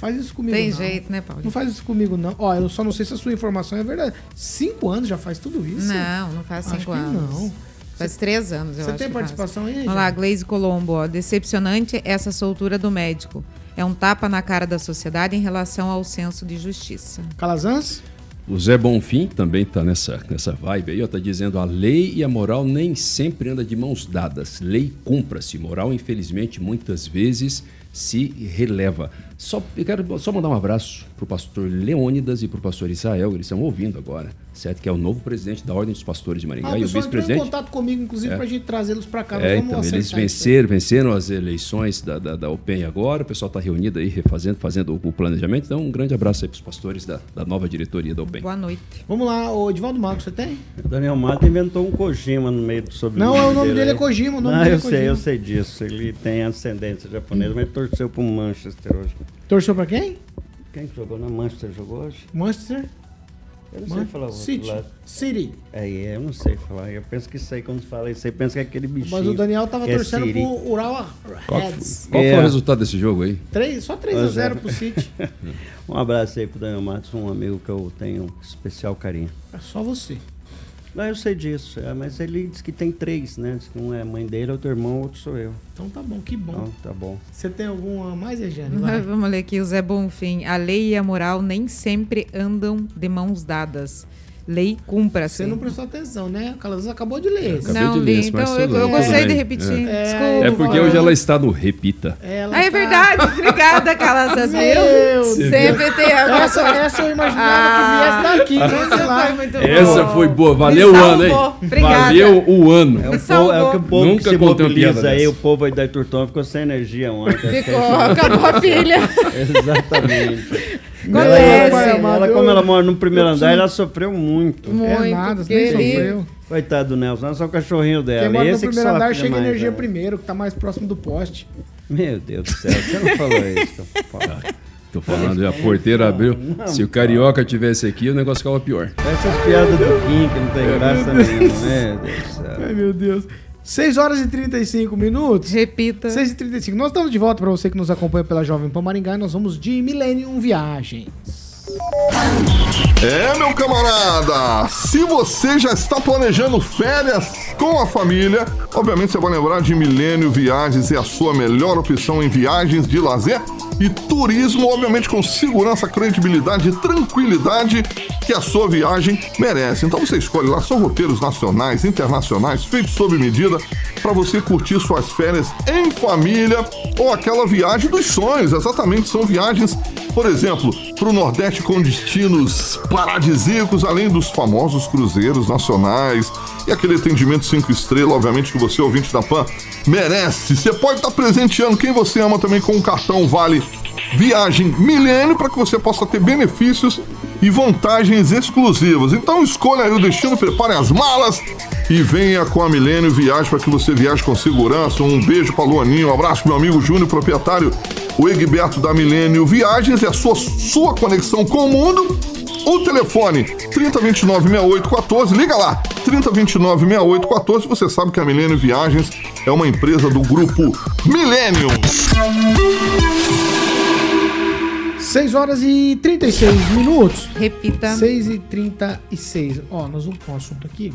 Faz isso comigo Tem não. jeito, né, Paulinho? Não faz isso comigo não. Ó, eu só não sei se a sua informação é verdade. Cinco anos já faz tudo isso? Não, não faz Acho cinco que anos. não. Faz três anos, eu Você acho tem participação aí, Vamos lá? Glaze Colombo, ó. Decepcionante essa soltura do médico. É um tapa na cara da sociedade em relação ao senso de justiça. Calazans? O Zé Bonfim também está nessa, nessa vibe aí, ó, tá dizendo a lei e a moral nem sempre anda de mãos dadas. Lei cumpra-se, moral infelizmente muitas vezes se releva. Só, eu quero só mandar um abraço pro pastor Leônidas e pro pastor Israel, eles estão ouvindo agora, certo? Que é o novo presidente da Ordem dos Pastores de Maringá Ah, o e o entrou em vice-presidente. contato comigo, inclusive, É. pra gente trazê-los pra cá. É, então, eles venceram, venceram as eleições da, da, da UPEN agora, o pessoal está reunido aí, refazendo, fazendo o, o planejamento. Então, um grande abraço aí para os pastores da, da nova diretoria da UPEN. Boa noite. Vamos lá, ô Edivaldo Marcos, você tem? O Daniel Mata inventou um Kojima no meio do sobrenome Não, é o nome dele é aí. Kojima, o nome Não, dele é eu sei, Kojima. eu sei disso. Ele tem ascendência japonesa, mas torceu pro Manchester hoje. Torceu pra quem? Quem que jogou na Manchester jogou hoje? Manchester Eu não sei falar o outro City. lado. City. É, eu não sei falar. Eu penso que sei quando fala isso aí. Penso que é aquele bichinho. Mas o Daniel tava é torcendo Siri. pro Ural Qual, Reds. qual foi É. o resultado desse jogo aí? Três, só 3 a Pois é. 0 pro City. Um abraço aí pro Daniel Matos, um amigo que eu tenho um especial carinho. É só você. Não, eu sei disso, é, mas ele diz que tem três, né? Diz que um é a mãe dele, outro irmão, outro sou eu. Então tá bom, que bom. Então, tá bom. Você tem alguma mais, Regiane? Vai. Vamos ler aqui o Zé Bonfim. A lei e a moral nem sempre andam de mãos dadas. Lei cumpra-se. Você não prestou atenção, né? A Calazans acabou de ler. Acabei Não de ler li, então eu, eu gostei de repetir. É. Desculpa. É porque hoje ela está no Repita. Ela Ah, é tá- verdade. Obrigada, Calazans, Meu. Sempre tem a Essa, essa eu imaginava que viesse daqui. Essa sei lá. foi muito Essa boa. foi boa, valeu o ano, hein? Obrigada. Valeu o ano. É o, povo, é o que o povo Nunca piada mobiliza aí, dessa. o povo aí da Turton ficou sem energia ontem. Ficou, acabou a pilha. Exatamente. Acontece. Pai Ela, amado, como ela mora no primeiro andar, ela sofreu muito. Muito. É nada, nem ele- sofreu. Coitado do Nelson, somos o cachorrinho dela. Quem mora no Esse que primeiro andar sofre chega demais, energia né? primeiro, que tá mais próximo do poste. Meu Deus do céu, você não falou isso. pô. Tô falando, a porteira abriu. Se o carioca tivesse aqui, o negócio ficava pior. Essas piadas do Kim que não tem graça nenhuma, né? Deus do céu. Ai, meu Deus. 6 horas e 35 minutos. Repita. 6 e 35 Nós estamos de volta para você que nos acompanha pela Jovem Pan Maringá e nós vamos de Millennium Viagens. É, meu camarada, se você já está planejando férias com a família, obviamente você vai lembrar de Milênio Viagens, é a sua melhor opção em viagens de lazer e turismo, obviamente com segurança, credibilidade e tranquilidade que a sua viagem merece. Então você escolhe lá, são roteiros nacionais, internacionais, feitos sob medida para você curtir suas férias em família ou aquela viagem dos sonhos. Exatamente, são viagens por exemplo, para o Nordeste com destinos paradisíacos, além dos famosos cruzeiros nacionais e aquele atendimento cinco estrelas, obviamente que você, ouvinte da PAN, merece. Você pode estar presenteando quem você ama também com um cartão Vale Viagem Milênio para que você possa ter benefícios e vantagens exclusivas. Então escolha o destino, prepare as malas e venha com a Milênio Viagem para que você viaje com segurança. Um beijo para Luaninho, um abraço meu amigo Júnior, proprietário, o Egberto da Milênio Viagens, é a sua, sua conexão com o mundo. O telefone 3029 6814, liga lá, 3029 6814. Você sabe que a Milênio Viagens é uma empresa do grupo Millennium. 6 horas e 36 minutos. Repita. 6 e 36. Ó, nós vamos para um assunto aqui.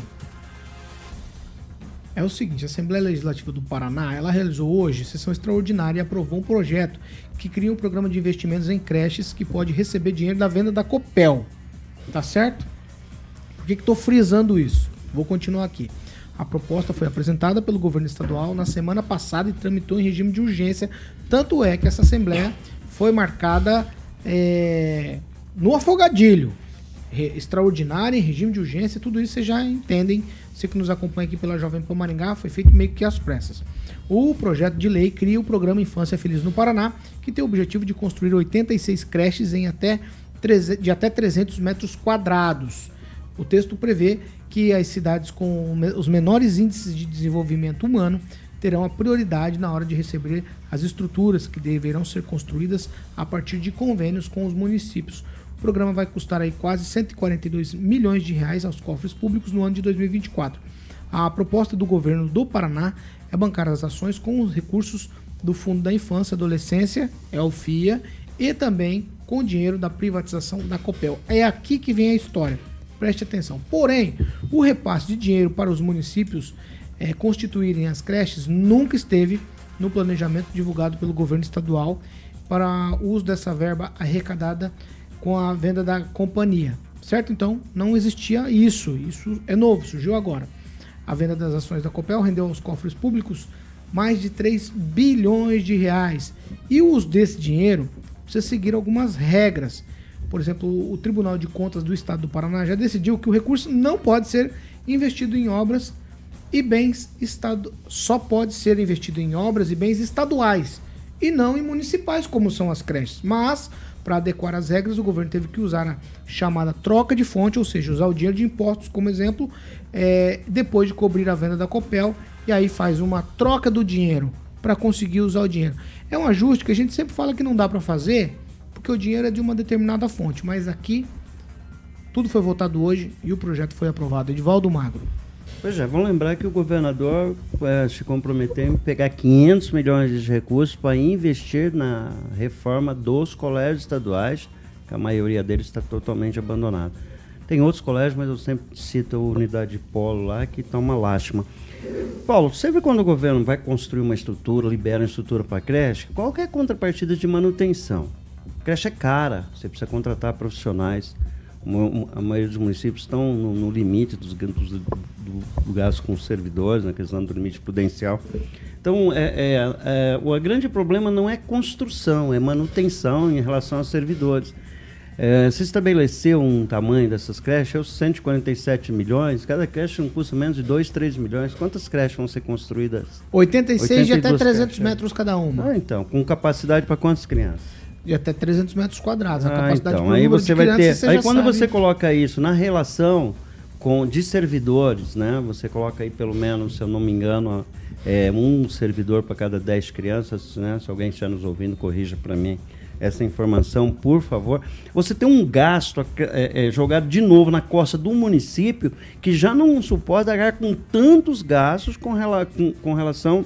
É o seguinte, a Assembleia Legislativa do Paraná, ela realizou hoje sessão extraordinária e aprovou um projeto que cria um programa de investimentos em creches que pode receber dinheiro da venda da Copel. Tá certo? Por que tô frisando isso? Vou continuar aqui. A proposta foi apresentada pelo governo estadual na semana passada e tramitou em regime de urgência. Tanto é que essa Assembleia foi marcada é, no afogadilho. Re- extraordinária, em regime de urgência, tudo isso vocês já entendem. Você que nos acompanha aqui pela Jovem Pan Maringá, foi feito meio que às pressas. O projeto de lei cria o programa Infância Feliz no Paraná, que tem o objetivo de construir 86 creches em até, de até 300 metros quadrados. O texto prevê que as cidades com os menores índices de desenvolvimento humano terão a prioridade na hora de receber as estruturas que deverão ser construídas a partir de convênios com os municípios. O programa vai custar aí quase 142 milhões de reais aos cofres públicos no ano de 2024. A proposta do governo do Paraná é bancar as ações com os recursos do Fundo da Infância e Adolescência, é o FIA, e também com dinheiro da privatização da Copel. É aqui que vem a história. Preste atenção. Porém, o repasse de dinheiro para os municípios eh, constituírem as creches nunca esteve no planejamento divulgado pelo governo estadual para uso dessa verba arrecadada com a venda da companhia. Certo? Então, não existia isso. Isso é novo, surgiu agora. A venda das ações da Copel rendeu aos cofres públicos mais de 3 bilhões de reais. E o uso desse dinheiro precisa seguir algumas regras. Por exemplo, o Tribunal de Contas do Estado do Paraná já decidiu que o recurso não pode ser investido em obras e bens estado só pode ser investido em obras e bens estaduais e não em municipais como são as creches. Mas para adequar as regras, o governo teve que usar a chamada troca de fonte, ou seja, usar o dinheiro de impostos como exemplo, é, depois de cobrir a venda da Copel, e aí faz uma troca do dinheiro para conseguir usar o dinheiro. É um ajuste que a gente sempre fala que não dá para fazer, porque o dinheiro é de uma determinada fonte, mas aqui tudo foi votado hoje e o projeto foi aprovado. Edivaldo Magro. Pois é, vamos lembrar que o governador eh, se comprometeu em pegar 500 milhões de recursos para investir na reforma dos colégios estaduais, que a maioria deles está totalmente abandonada. Tem outros colégios, mas eu sempre cito a unidade de polo lá, que está uma lástima. Paulo, sempre quando o governo vai construir uma estrutura, libera uma estrutura para creche, qual é a contrapartida de manutenção? creche é cara, você precisa contratar profissionais. A maioria dos municípios estão no, no limite dos, dos, do, do gasto com os servidores, na questão do limite prudencial. Então, é, é, é, o grande problema não é construção, é manutenção em relação aos servidores. É, se estabeleceu um tamanho dessas creches, é os 147 milhões, cada creche não custa menos de 2, 3 milhões. Quantas creches vão ser construídas? 86 de até 82 300 creches, é. metros cada uma. Ah, então, com capacidade para quantas crianças? De até 300 metros quadrados. A Ah, capacidade então, aí você de vai crianças, ter. Aí já quando sabe. você coloca isso na relação com de servidores, né? Você coloca aí pelo menos, se eu não me engano, é, um servidor para cada 10 crianças, né? Se alguém está nos ouvindo, corrija para mim essa informação, por favor. Você tem um gasto é, é, jogado de novo na costa do município que já não suporta com tantos gastos com, rela com, com relação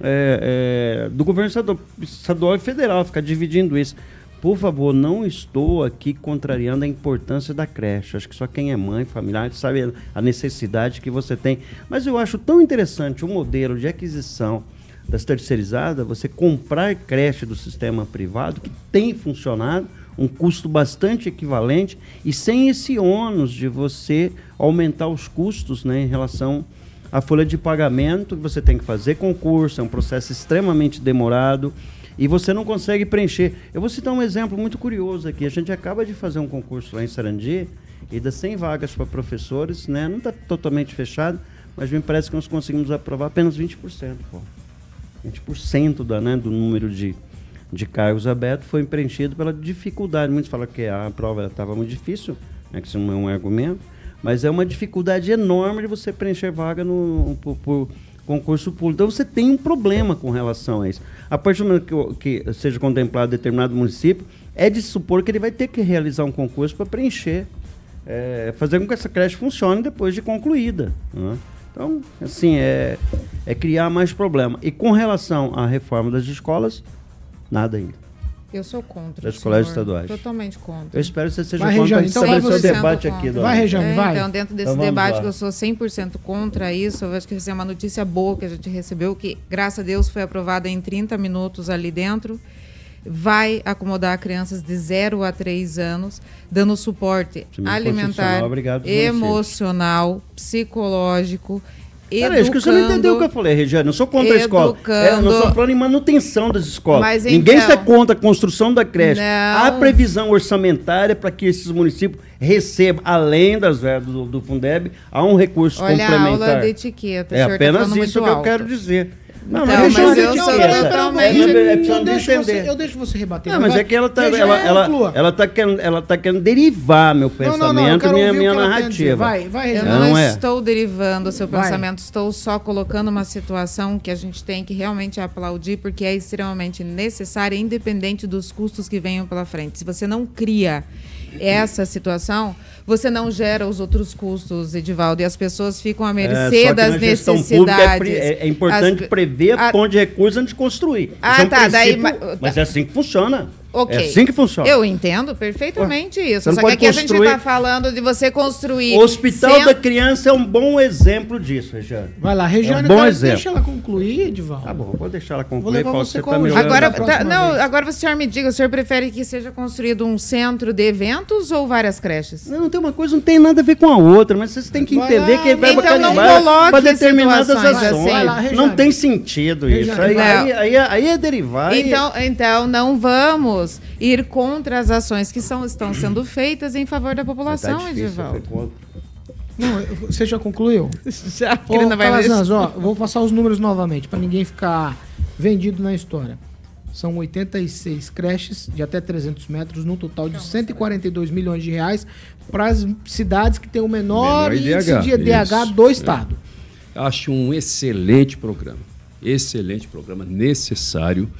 é, do governo estadual, estadual e federal, ficar dividindo isso. Por favor, não estou aqui contrariando a importância da creche. Acho que só quem é mãe, familiar, sabe a necessidade que você tem. Mas eu acho tão interessante o modelo de aquisição das terceirizadas, você comprar creche do sistema privado, que tem funcionado, um custo bastante equivalente, e sem esse ônus de você aumentar os custos né, em relação a folha de pagamento que você tem que fazer concurso, é um processo extremamente demorado e você não consegue preencher. Eu vou citar um exemplo muito curioso aqui. A gente acaba de fazer um concurso lá em Sarandi e das 100 vagas para professores, né? Não está totalmente fechado, mas me parece que nós conseguimos aprovar apenas 20%. Pô. 20% da, né, do número de, de cargos abertos foi preenchido pela dificuldade. Muitos falam que a prova estava muito difícil, né, que isso não é um argumento, mas é uma dificuldade enorme de você preencher vaga no, por, por concurso público. Então você tem um problema com relação a isso. A partir do momento que, que seja contemplado determinado município, é de supor que ele vai ter que realizar um concurso para preencher, é, fazer com que essa creche funcione depois de concluída. Né? Então, assim, é, é criar mais problema. E com relação à reforma das escolas, nada ainda. Eu sou contra. Das colégios estaduais. Totalmente contra. Eu espero que você seja Vai, contra então vai você. debate 100% aqui. contra. Dona. Vai, Rejane, É, vai. Então, dentro desse Então, debate lá. que eu sou 100% contra isso, eu acho que essa é uma notícia boa que a gente recebeu, que graças a Deus foi aprovada em 30 minutos ali dentro. Vai acomodar crianças de 0 a 3 anos, dando suporte alimentar, obrigado emocional, psicológico, Peraí, acho que você não entendeu o que eu falei, Regiane. Eu sou contra a escola. É, eu não educando. sou falando em manutenção das escolas. Mas Ninguém então- está contra a construção da creche. Não. Há previsão orçamentária para que esses municípios recebam, além das verbas do, do Fundeb, há um recurso Olha a complementar. aula de etiqueta. É tá apenas falando isso que eu alto. quero dizer. Não, Então, não mas questão de eu sou totalmente- É, eu, deixo você, entender. eu deixo você rebater. Não, mas Vai. é que ela tá, Regiane, ela, ela, ela tá querendo, ela tá querendo derivar meu Não, não, pensamento, não, eu quero minha, minha dizer. narrativa. Vai, vai, Eu não, Não é. estou derivando o seu Vai. pensamento, estou só colocando uma situação que a gente tem que realmente aplaudir, porque é extremamente necessária, independente dos custos que venham pela frente. Se você não cria essa situação, você não gera os outros custos, Edivaldo, e as pessoas ficam à É, mercê que das é necessidades. pre- É, é importante As- prever a- ponto de recurso antes de construir. Ah, Isso é um tá, daí- princípio, ma- Mas é assim que funciona. Ok. É assim que funciona. Eu entendo perfeitamente isso. você não Só que aqui a gente está falando de você construir. O Hospital da Criança é um bom exemplo disso, Regiane. Vai lá, Regiane, É um bom cara, exemplo. deixa ela concluir, Edivaldo. Tá bom, vou deixar ela Vou concluir. levar pode você. Eugênia Agora, tá- não, vez. agora o senhor me diga, o senhor prefere que seja construído um centro de eventos ou várias creches? Não, não tem uma coisa, não tem nada a ver com a outra, mas vocês têm que Vai entender lá, que vai então não para determinadas ações. assim. Vai lá, não tem sentido isso. Aí, aí, aí, aí é derivar. e- Então, então não vamos ir contra as ações que são, estão sendo feitas em favor da tá população, difícil, Edivaldo. Não, você já concluiu? Já que Ô, Calazans, ó, vou passar os números novamente, para ninguém ficar vendido na história. São 86 creches de até 300 metros, num total de 142 milhões de reais para as cidades que têm o menor, Menor índice de isso, do é. estado. Acho um excelente programa. Excelente programa, necessário,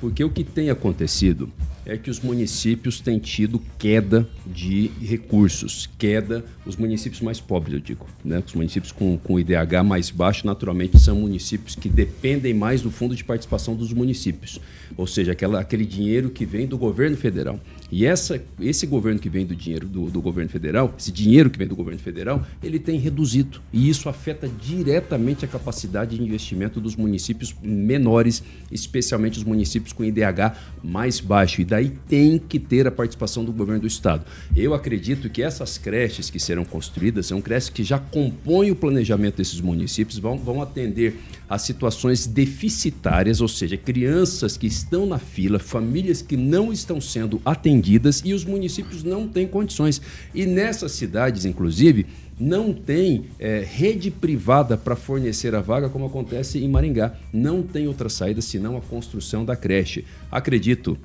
porque o que tem acontecido é que os municípios têm tido queda de recursos, queda, os municípios mais pobres, eu digo. Né? Os municípios com, com IDH mais baixo, naturalmente, são municípios que dependem mais do fundo de participação dos municípios, ou seja, aquela, aquele dinheiro que vem do governo federal. E essa, esse governo que vem do dinheiro do, do governo federal, esse dinheiro que vem do governo federal, ele tem reduzido. E isso afeta diretamente a capacidade de investimento dos municípios menores, especialmente os municípios com IDH mais baixo. E daí tem que ter a participação do governo do estado. Eu acredito que essas creches que serão construídas são creches que já compõem o planejamento desses municípios, vão, vão atender a situações deficitárias, ou seja, crianças que estão na fila, famílias que não estão sendo atendidas e os municípios não têm condições. E nessas cidades, inclusive, não tem eh, rede privada para fornecer a vaga, como acontece em Maringá. Não tem outra saída senão a construção da creche. Acredito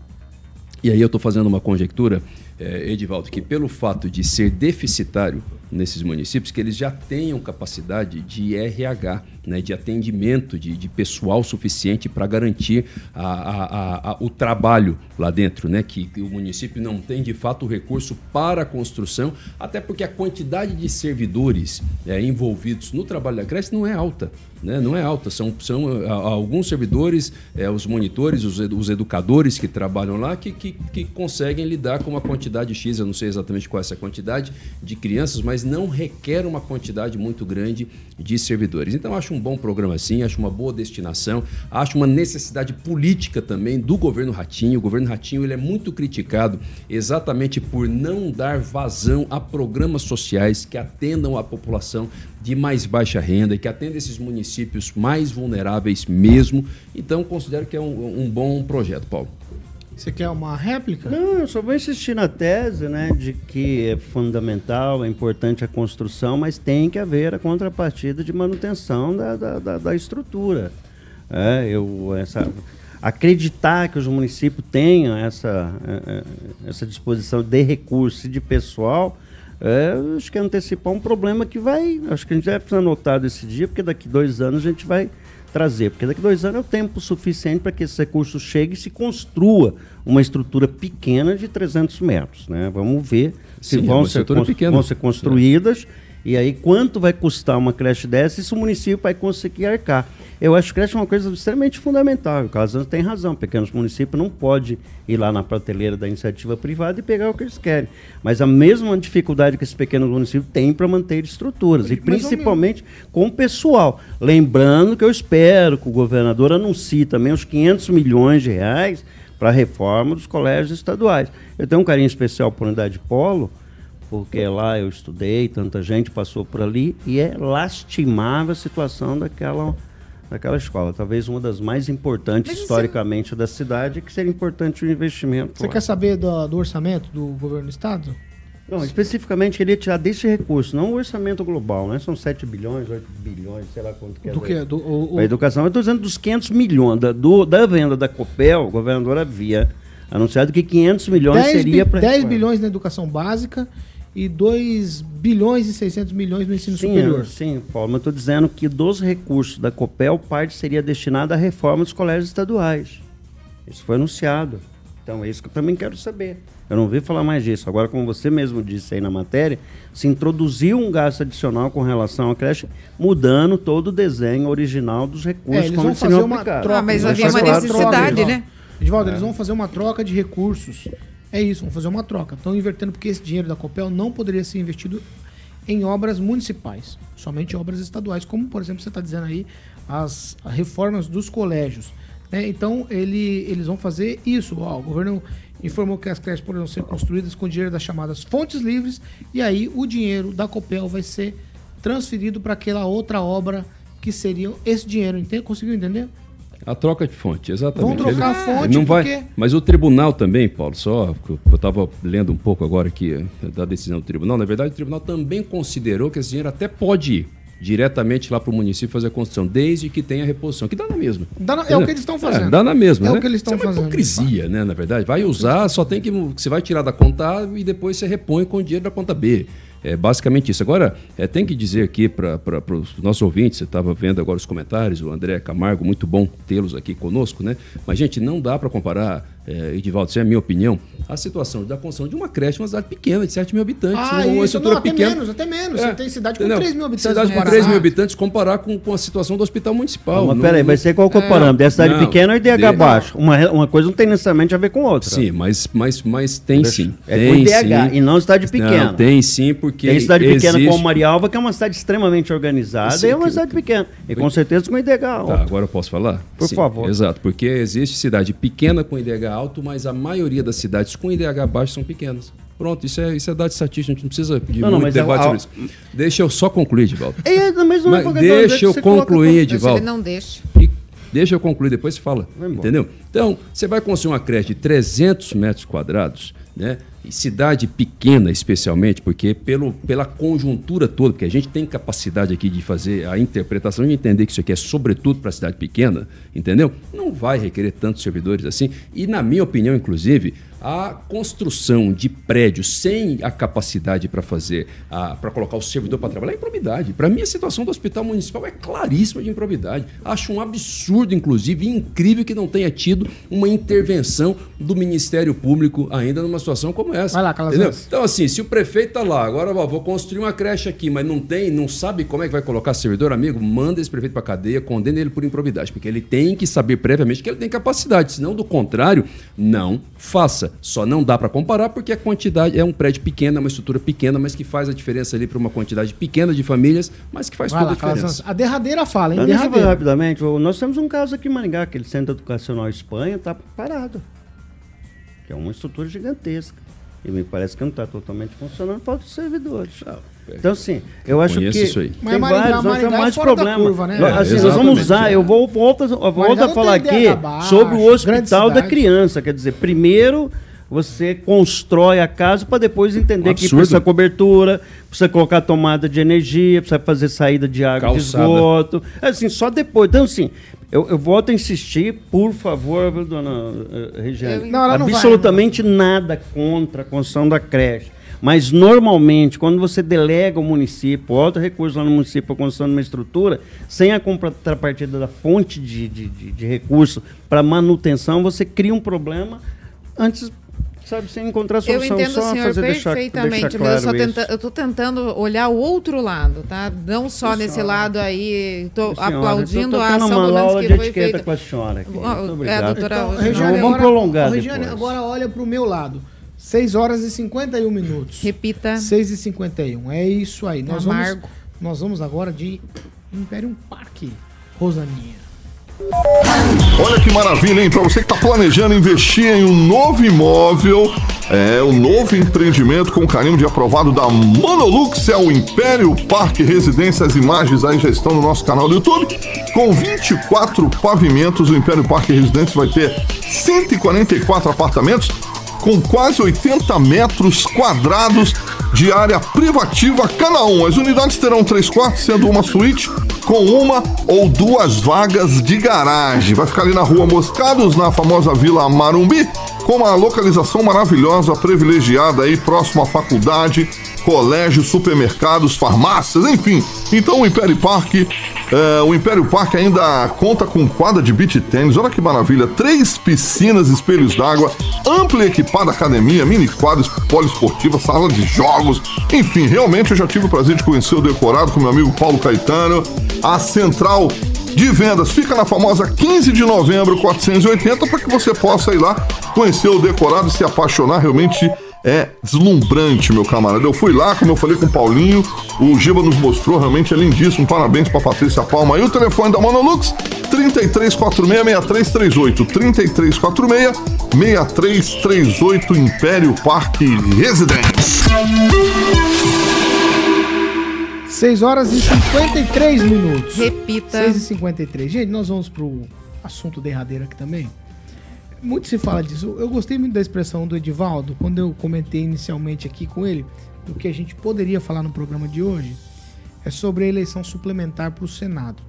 e aí eu estou fazendo uma conjectura, eh, Edivaldo, que pelo fato de ser deficitário nesses municípios, que eles já tenham capacidade de RH, né, de atendimento, de, de pessoal suficiente para garantir a- a- a- o trabalho lá dentro, né, que, que o município não tem de fato o recurso para a construção, até porque a quantidade de servidores eh, envolvidos no trabalho da creche não é alta. Né, não é alta, são, são ah, alguns servidores, eh, os monitores, os, os educadores que trabalham lá, que, que, que conseguem lidar com uma quantidade quantidade X, eu não sei exatamente qual é essa quantidade de crianças, mas não requer uma quantidade muito grande de servidores. Então, acho um bom programa sim, acho uma boa destinação, acho uma necessidade política também do governo Ratinho. O governo Ratinho ele é muito criticado exatamente por não dar vazão a programas sociais que atendam a população de mais baixa renda e que atendem esses municípios mais vulneráveis mesmo. Então, considero que é um, um bom projeto, Paulo. Você quer uma réplica? Não, eu só vou insistir na tese, né, de que é fundamental, é importante a construção, mas tem que haver a contrapartida de manutenção da, da, da, da estrutura. É, eu, essa, acreditar que os municípios tenham essa, é, é, essa disposição de recursos e de pessoal, é, acho que é antecipar um problema que vai. Acho que a gente deve ser anotado esse dia, porque daqui dois anos a gente vai trazer, porque daqui dois anos é o tempo suficiente para que esse recurso chegue e se construa uma estrutura pequena de 300 metros. Né? Vamos ver se Sim, é vão, ser, estrutura cons- pequena. vão ser construídas e aí quanto vai custar uma creche dessa se o município vai conseguir arcar. Eu acho que creche é uma coisa extremamente fundamental. O Casans tem razão, pequenos municípios não pode ir lá na prateleira da iniciativa privada e pegar o que eles querem. Mas a mesma dificuldade que esses pequenos municípios têm para manter estruturas, e principalmente com o pessoal. Lembrando que eu espero que o governador anuncie também os 500 milhões de reais para a reforma dos colégios estaduais. Eu tenho um carinho especial por Unidade Polo, porque lá eu estudei, tanta gente passou por ali, e é lastimável a situação daquela, daquela escola. Talvez uma das mais importantes Mas isso- historicamente da cidade, que seria importante o investimento. Você lá. quer saber do, do orçamento do governo do estado? Não, especificamente queria tirar desse recurso, não o orçamento global, né? São 7 bilhões, 8 bilhões, sei lá quanto que é. Do que? Do, o, o- da educação. Eu estou dizendo dos 500 milhões. Da, do- da venda da Copel, o governador havia anunciado que 500 milhões 10, seria para. 10 bilhões na educação básica e 2 bilhões e 600 milhões no ensino Sim, superior. sim, Paulo, mas estou dizendo que dos recursos da Copel, parte seria destinada à reforma dos colégios estaduais. Isso foi anunciado. Então é isso que eu também quero saber. Eu não vi falar mais disso. Agora, como você mesmo disse aí na matéria, se introduziu um gasto adicional com relação à creche, mudando todo o desenho original dos É, recursos, eles como vão fazer uma troca. Ah, mas havia uma troca, necessidade, Edivaldo. né? Edivaldo, eles vão fazer uma troca de recursos. É isso, vão fazer uma troca. Estão invertendo porque esse dinheiro da Copel não poderia ser investido em obras municipais, somente obras estaduais, como por exemplo você está dizendo aí, as reformas dos colégios. né? Então ele, eles vão fazer isso. Ó, o governo informou que as creches poderão ser construídas com dinheiro das chamadas fontes livres e aí o dinheiro da Copel vai ser transferido para aquela outra obra que seria esse dinheiro. Entende? Conseguiu entender? A troca de fonte, exatamente. Vão trocar a fonte não vai, porque- Mas o tribunal também, Paulo, só que eu estava lendo um pouco agora aqui eh, da decisão do tribunal. Na verdade, o tribunal também considerou que esse dinheiro até pode ir diretamente lá para o município fazer a construção, desde que tenha reposição, que dá na mesma. Dá na- é o que eles estão fazendo. É, dá na mesma, É né? o que eles estão é uma fazendo, hipocrisia, né, na verdade. Vai usar, só tem que... Você vai tirar da conta A e depois você repõe com o dinheiro da conta B. É basicamente isso. Agora, é, tem que dizer aqui para os nossos ouvintes, você estava vendo agora os comentários, o André Camargo, muito bom tê-los aqui conosco, né? Mas, gente, não dá para comparar, é, Edivaldo, isso é a minha opinião, a situação da construção de uma creche em uma cidade pequena, de 7 mil habitantes. Ah, uma isso, estrutura não, até pequena. menos, até menos. É, Você tem cidade com entendeu? 3 mil habitantes Cidade com Paraná. 3 mil habitantes comparar com, com a situação do hospital municipal. Mas peraí, vai ser qual é o parâmetro? É cidade Não, pequena ou IDH de- baixo? Uma, uma coisa não tem necessariamente a ver com outra. Sim, mas, mas, mas tem Deixa- sim. é tem com IDH, sim. e não cidade pequena. Não, tem sim, porque. Tem cidade pequena existe... como Marialva, que é uma cidade extremamente organizada, Sim, e é uma que- cidade pequena. E com certeza com IDH alto. Tá, agora eu posso falar? Por favor. Exato, porque existe cidade pequena com IDH alto, mas a maioria das cidades com IDH baixo são pequenas. Pronto, isso é, isso é dado estatística, a gente não precisa de Não, não, muito mas é debate a- sobre isso. Deixa eu só concluir, Edivaldo. É, mas não é Mas deixa eu concluir, ele Edivaldo. não deixa. E deixa eu concluir, depois você fala. Entendeu? Então, você vai construir uma creche de 300 metros quadrados, né? Cidade pequena, especialmente, porque pelo, pela conjuntura toda, porque a gente tem capacidade aqui de fazer a interpretação e entender que isso aqui é sobretudo para cidade pequena, entendeu? Não vai requerer tantos servidores assim. E, na minha opinião, inclusive, a construção de prédios sem a capacidade para fazer, para colocar o servidor para trabalhar é improbidade. Para mim, a situação do hospital municipal é claríssima de improbidade. Acho um absurdo, inclusive, incrível que não tenha tido uma intervenção do Ministério Público ainda numa situação como essa. Vai lá, Calazans. Então, assim, se o prefeito está lá, agora ó, vou construir uma creche aqui, mas não tem, não sabe como é que vai colocar servidor, amigo, manda esse prefeito para cadeia, condena ele por improbidade, porque ele tem que saber previamente que ele tem capacidade, senão, do contrário, não faça. Só não dá para comparar porque a quantidade é um prédio pequeno, é uma estrutura pequena, mas que faz a diferença ali para uma quantidade pequena de famílias, mas que faz Vai toda lá, a diferença. A derradeira fala, hein? Não, deixa eu falar Derradeira. rapidamente. Nós temos um caso aqui em Maringá, aquele Centro Educacional Espanha está parado. Que é uma estrutura gigantesca. E me parece que não está totalmente funcionando, falta os servidores. Então, assim, eu acho Conheço que isso aí. Mas tem Maringá- vários, Maringá temos é mais problema. curva, né? Nós- É, assim, nós vamos usar, é. eu vou, volto Maringá a não falar aqui sobre o hospital da criança. Quer dizer, primeiro você constrói a casa para depois entender Um que precisa cobertura, precisa colocar tomada de energia, precisa fazer saída de água Calçada. de esgoto. Assim, só depois. Então, assim, eu, eu volto a insistir, por favor, dona eh, Regiane. Não, ela não vai, absolutamente nada contra a construção da creche. Mas, normalmente, quando você delega ao município, bota recurso lá no município para construção de uma estrutura, sem a contrapartida da fonte de, de, de, de recurso para manutenção, você cria um problema antes, sabe, sem encontrar Eu solução. entendo Só o senhor deixar, perfeitamente, deixar mas eu claro tenta, eu tô tentando olhar o outro lado, tá? Não só Sim, nesse senhora. lado aí, Senhora, aplaudindo eu tô a ação menos aula que de foi etiqueta feita. com a senhora aqui. Muito é, obrigado. doutora Então. Regiane, Vamos agora, prolongar Regiane, depois. agora olha pro meu lado. 6 horas e 51 minutos. Repita. 6 e 51. É isso aí. Nós vamos, Amargo. nós vamos agora de Imperium Park, Rosaninha. Olha que maravilha, hein? Para você que está planejando investir em um novo imóvel, é o novo empreendimento com carimbo de aprovado da Monolux, é o Império Parque Residência. As imagens aí já estão no nosso canal do YouTube. Com 24 pavimentos, o Império Parque Residência vai ter 144 apartamentos com quase 80 metros quadrados de área privativa cada um. As unidades terão três quartos, sendo uma suíte com uma ou duas vagas de garagem. Vai ficar ali na rua Moscados, na famosa Vila Marumbi, com uma localização maravilhosa, privilegiada aí, próximo à faculdade, colégios, supermercados, farmácias, enfim. Então o Império Parque, é, o Império Parque ainda conta com quadra de beach tênis, olha que maravilha, três piscinas, espelhos d'água, ampla e equipada academia, mini quadras poliesportiva, sala de jogos, enfim, realmente eu já tive o prazer de conhecer o decorado com meu amigo Paulo Caetano, a central de vendas fica na famosa 15 de novembro 480 para que você possa ir lá conhecer o decorado e se apaixonar realmente é deslumbrante, meu camarada. Eu fui lá, como eu falei com o Paulinho, o Giba nos mostrou, realmente é lindíssimo. Parabéns pra Patrícia Palma. E o telefone da Monolux, 3346-6338. 3346-6338, Império Parque Residência. 6 horas e 53 minutos. Repita. 6 e 53. Gente, nós vamos pro assunto derradeiro aqui também. Muito se fala disso. Eu gostei muito da expressão do Edivaldo, quando eu comentei inicialmente aqui com ele, do que a gente poderia falar no programa de hoje, é sobre a eleição suplementar para o Senado.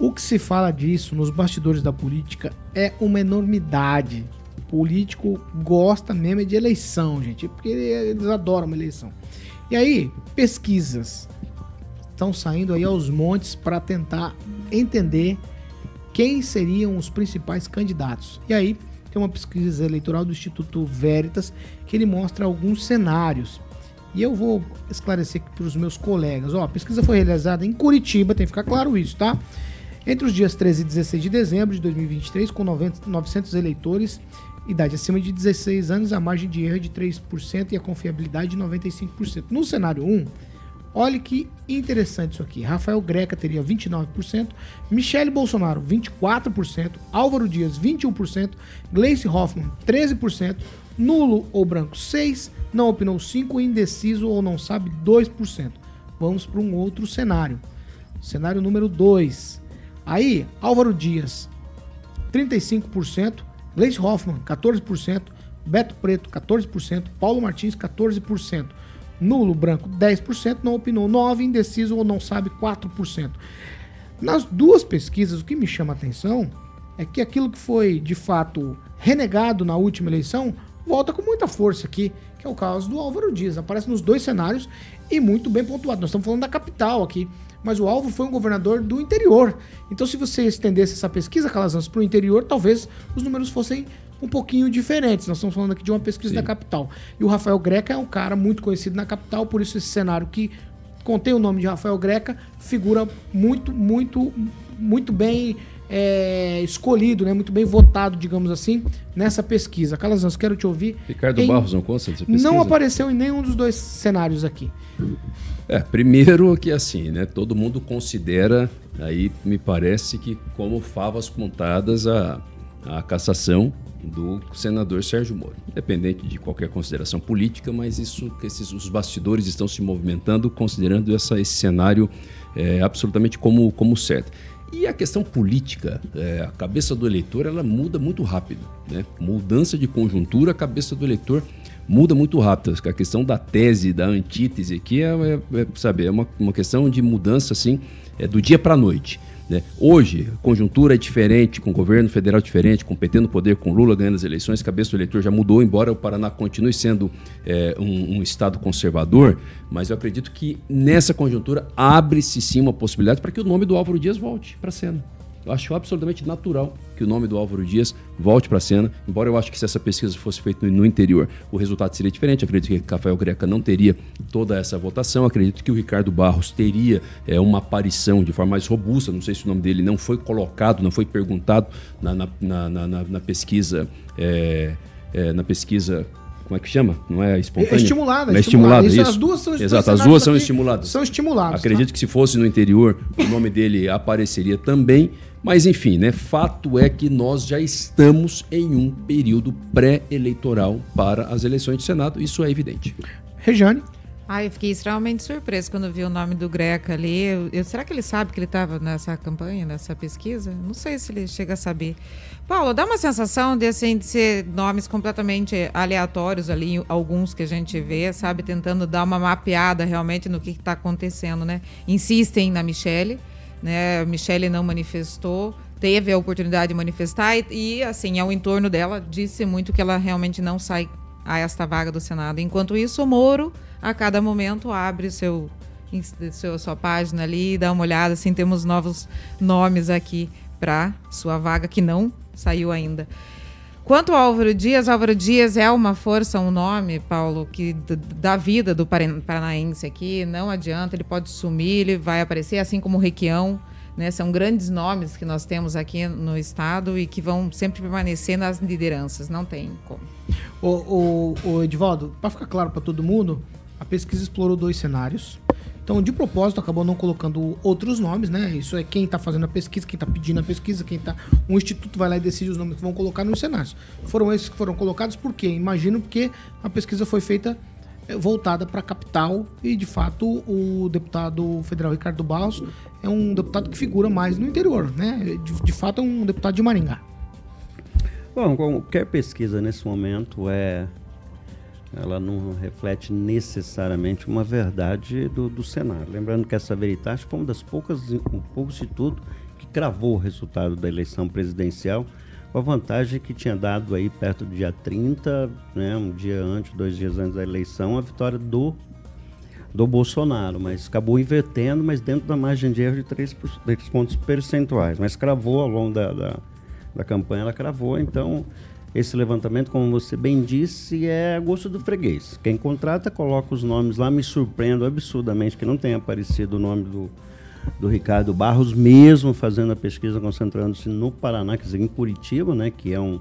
O que se fala disso nos bastidores da política é uma enormidade. O político gosta mesmo é de eleição, gente, porque eles adoram uma eleição. E aí, pesquisas estão saindo aí aos montes para tentar entender quem seriam os principais candidatos. E aí, tem uma pesquisa eleitoral do Instituto Veritas que ele mostra alguns cenários. E eu vou esclarecer para os meus colegas. Ó, a pesquisa foi realizada em Curitiba, tem que ficar claro isso, tá? Entre os dias 13 e 16 de dezembro de 2023, com 90, 900 eleitores, idade acima de 16 anos, a margem de erro é de 3% e a confiabilidade de 95%. No cenário 1, olha que interessante isso aqui. Rafael Greca teria 29%, Michele Bolsonaro 24%, Álvaro Dias 21%, Gleice Hoffmann 13%, nulo ou branco 6%, não opinou 5%, indeciso ou não sabe 2%. Vamos para um outro cenário. Cenário número 2. Aí, Álvaro Dias 35%, Gleice Hoffmann 14%, Beto Preto 14%, Paulo Martins 14%, nulo branco 10%, não opinou 9%, indeciso ou não sabe 4%. Nas duas pesquisas, o que me chama a atenção é que aquilo que foi de fato renegado na última eleição volta com muita força aqui, que é o caso do Álvaro Dias. Aparece nos dois cenários e muito bem pontuado. Nós estamos falando da capital aqui, mas o Alvo foi um governador do interior. Então, se você estendesse essa pesquisa, Calazans, para o interior, talvez os números fossem um pouquinho diferentes. Nós estamos falando aqui de uma pesquisa da capital. E o Rafael Greca é um cara muito conhecido na capital, por isso esse cenário que contém o nome de Rafael Greca figura muito, muito muito bem é, escolhido, né? Muito bem votado, digamos assim, nessa pesquisa. Calazans, quero te ouvir. Ricardo Em- Barros não consta dessa pesquisa? Não apareceu em nenhum dos dois cenários aqui. É, primeiro que assim, né? Todo mundo considera, aí me parece que como favas contadas a, a cassação do senador Sérgio Moro. Independente de qualquer consideração política, mas isso que esses os bastidores estão se movimentando considerando essa, esse cenário é, absolutamente como, como certo. E a questão política, é, a cabeça do eleitor, ela muda muito rápido. Né? Mudança de conjuntura, a cabeça do eleitor muda muito rápido. A questão da tese, da antítese aqui é, é, é, sabe, é uma, uma questão de mudança assim, é, do dia para a noite. Né? Hoje, a conjuntura é diferente, com o governo federal diferente, com o PT no poder, com Lula ganhando as eleições, cabeça do eleitor já mudou, embora o Paraná continue sendo é, um, um estado conservador, mas eu acredito que nessa conjuntura abre-se sim uma possibilidade para que o nome do Álvaro Dias volte para a cena. Eu acho absolutamente natural que o nome do Álvaro Dias volte para a cena, embora eu acho que se essa pesquisa fosse feita no interior, o resultado seria diferente. Acredito que Rafael Greca não teria toda essa votação. Acredito que o Ricardo Barros teria é, uma aparição de forma mais robusta. Não sei se o nome dele não foi colocado, não foi perguntado na, na, na, na- na pesquisa. é, é, na pesquisa. Como é que chama? Não é espontânea? É estimulada, Não é estimulada. estimulada, Isso, isso. as duas são- Exato, as duas são estimuladas. são estimulados, Acredito que se fosse no interior, o nome dele apareceria também. Mas enfim, né? Fato é que nós já estamos em um período pré-eleitoral para as eleições de Senado. Isso é evidente. Rejane. Ah, eu fiquei extremamente surpresa quando vi o nome do Greca ali. Eu- eu- será que ele sabe que ele estava nessa campanha, nessa pesquisa? Não sei se ele chega a saber. Paulo, dá uma sensação de, assim, de ser nomes completamente aleatórios ali, alguns que a gente vê, sabe? Tentando dar uma mapeada realmente no que está acontecendo, né? Insistem na Michelle, né? A Michelle não manifestou, teve a oportunidade de manifestar e, e, assim, ao entorno dela, disse muito que ela realmente não sai a esta vaga do Senado. Enquanto isso, o Moro, a cada momento, abre seu, seu sua página ali, dá uma olhada, assim, temos novos nomes aqui para sua vaga que não saiu ainda. Quanto ao Álvaro Dias, Álvaro Dias é uma força, um nome, Paulo, que da vida do paranaense aqui, não adianta, ele pode sumir, ele vai aparecer, assim como o Requião, né? São grandes nomes que nós temos aqui no estado e que vão sempre permanecer nas lideranças, não tem como. O Edivaldo, para ficar claro para todo mundo, a pesquisa explorou dois cenários. Então, de propósito, acabou não colocando outros nomes, né? Isso é quem tá fazendo a pesquisa, quem tá pedindo a pesquisa, quem tá. Um instituto vai lá e decide os nomes que vão colocar nos cenários. Foram esses que foram colocados por quê? Imagino porque a pesquisa foi feita eh, voltada para a capital e, de fato, o deputado federal Ricardo Barros é um deputado que figura mais no interior, né? De, de fato, é um deputado de Maringá. Bom, qualquer pesquisa nesse momento é. Ela não reflete necessariamente uma verdade do, do cenário. Lembrando que essa Veritas foi uma das poucas, um pouco instituto que cravou o resultado da eleição presidencial, com a vantagem que tinha dado aí perto do dia 30, né, um dia antes, dois dias antes da eleição, a vitória do do Bolsonaro, mas acabou invertendo, mas dentro da margem de erro de 3, pontos percentuais. Mas cravou ao longo da, da, da campanha, ela cravou. Então, esse levantamento, como você bem disse, é a gosto do freguês. Quem contrata, coloca os nomes lá. Me surpreendo absurdamente que não tenha aparecido o nome do, do Ricardo Barros, mesmo fazendo a pesquisa, concentrando-se no Paraná, quer dizer, em Curitiba, né, que é um,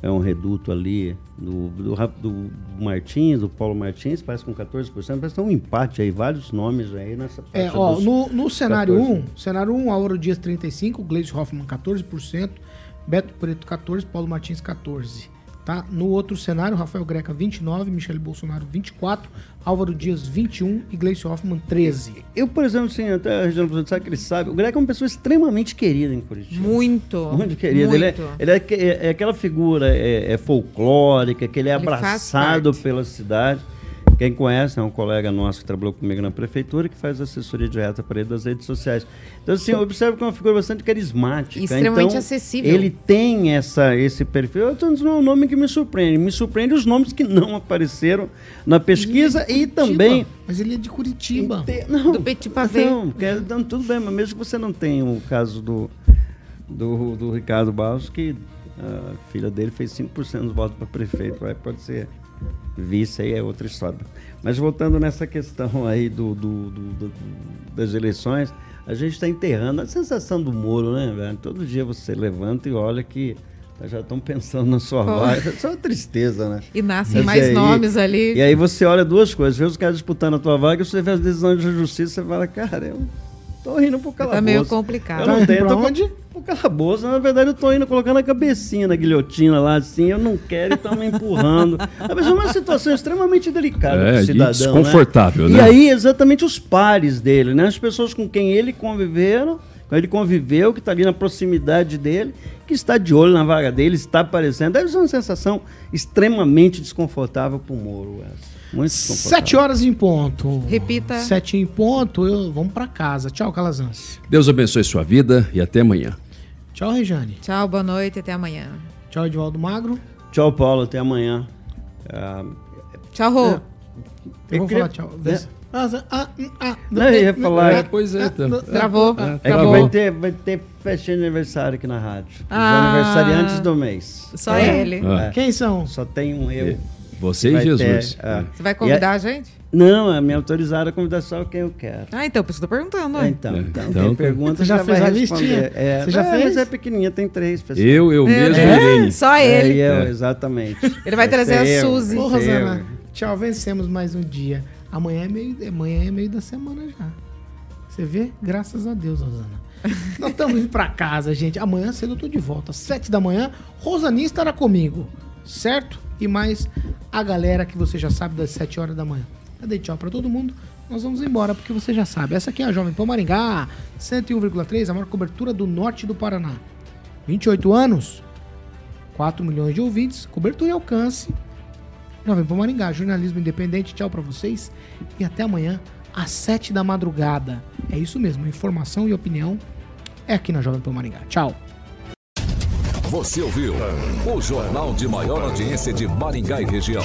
é um reduto ali do, do, do Martins, do Paulo Martins, parece com 14%, parece que tem um empate aí, vários nomes aí nessa É, faixa ó, dos no, no cenário 14. 1, cenário 1, Auro Dias 35, Gleisi Hoffmann 14%, Beto Preto 14, Paulo Martins 14. Tá? No outro cenário, Rafael Greca 29, Michele Bolsonaro 24, Álvaro Dias 21 e Gleisi Hoffmann 13. Eu, por exemplo, assim, até a Regina sabe que ele sabe, o Greco é uma pessoa extremamente querida em Curitiba. Muito. Muito querido. Ele, é, muito. ele é, que- é- é aquela figura é, é folclórica, que ele é Ele abraçado pela cidade. Quem conhece é um colega nosso que trabalhou comigo na prefeitura, que faz assessoria direta para ele das redes sociais. Então, assim, eu observo que é uma figura bastante carismática. Extremamente então, acessível. Ele tem essa, esse perfil. Dizendo, não é um nome que me surpreende. Me surpreende os nomes que não apareceram na pesquisa e também... Mas ele é de Curitiba. Inte- Não, Do Petit Pavé. não, que é- não, tudo bem, mas mesmo que você não tenha o caso do, do, do Ricardo Barros, que a filha dele fez 5% dos votos para prefeito, aí pode ser vice, aí é outra história. Mas voltando nessa questão aí do, do- do- do- das eleições, a gente está enterrando a sensação do muro, né, velho? Todo dia você levanta e olha que já estão pensando na sua Oh. vaga. Isso é uma tristeza, né? E nascem Mas mais aí- nomes ali. E aí você olha duas coisas, vê os caras disputando a tua vaga, e você vê as decisões da justiça, você fala, cara, eu tô rindo pro calabouço. Tá meio complicado. Eu Tá não indo tenho, pra tô com- pro calabouço, na verdade eu tô indo colocando a cabecinha na guilhotina lá, assim, eu não quero e estão me empurrando. Mas é uma situação extremamente delicada É, pro e cidadão, desconfortável, né? né? E aí, exatamente os pares dele, né? As pessoas com quem ele conviveram, com ele conviveu, que está ali na proximidade dele, que está de olho na vaga dele, está aparecendo. Deve ser uma sensação extremamente desconfortável pro Moro, essa. Muito. Sete horas em ponto. Repita. Sete em ponto, eu, vamos pra casa. Tchau, Calazans. Deus abençoe sua vida e até amanhã. Tchau, Rejane. Tchau, boa noite, até amanhã. Tchau, Edivaldo Magro. Tchau, Paulo, até amanhã. Ah, Tchau, Rô. Eu vou queria- falar tchau. Vê se- Ah, ah, Não, eu ia falar- Pois é, tá. Travou. ah, É que Travou. vai ter, vai ter festinha de aniversário aqui na rádio. Os Ah. aniversariantes do mês. Só É? ele. Quem são? Só tem um eu. Você e Jesus. ter, é. Você vai convidar a gente? Não, é me autorizaram a convidar só quem eu quero. Ah, então, por isso que perguntando. É, então, É, então, então- quem pergunta Você já vai fez a listinha? É, Você já é, fez? Mas é pequenininha, tem três pessoas. Eu, eu mesmo, É. Só É, ele. e eu, É. exatamente. Ele vai trazer ser a eu, Suzy. Ô, vai Rosana, tchau, vencemos mais um dia. Amanhã é meio, amanhã é meio da semana já. Você vê? Graças a Deus, Rosana. Nós estamos indo pra casa, gente. Amanhã cedo eu tô de volta. Sete da manhã, Rosaninha estará comigo. Certo? E mais a galera que você já sabe das sete horas da manhã. Dei tchau pra todo mundo. Nós vamos embora, porque você já sabe. Essa aqui é a Jovem Pan Maringá, 101,3, a maior cobertura do norte do Paraná. 28 anos, 4 milhões de ouvintes, cobertura e alcance. Jovem Pan Maringá, jornalismo independente. Tchau pra vocês e até amanhã às 7 da madrugada. É isso mesmo, informação e opinião é aqui na Jovem Pan Maringá. Tchau. Você ouviu o jornal de maior audiência de Maringá e região.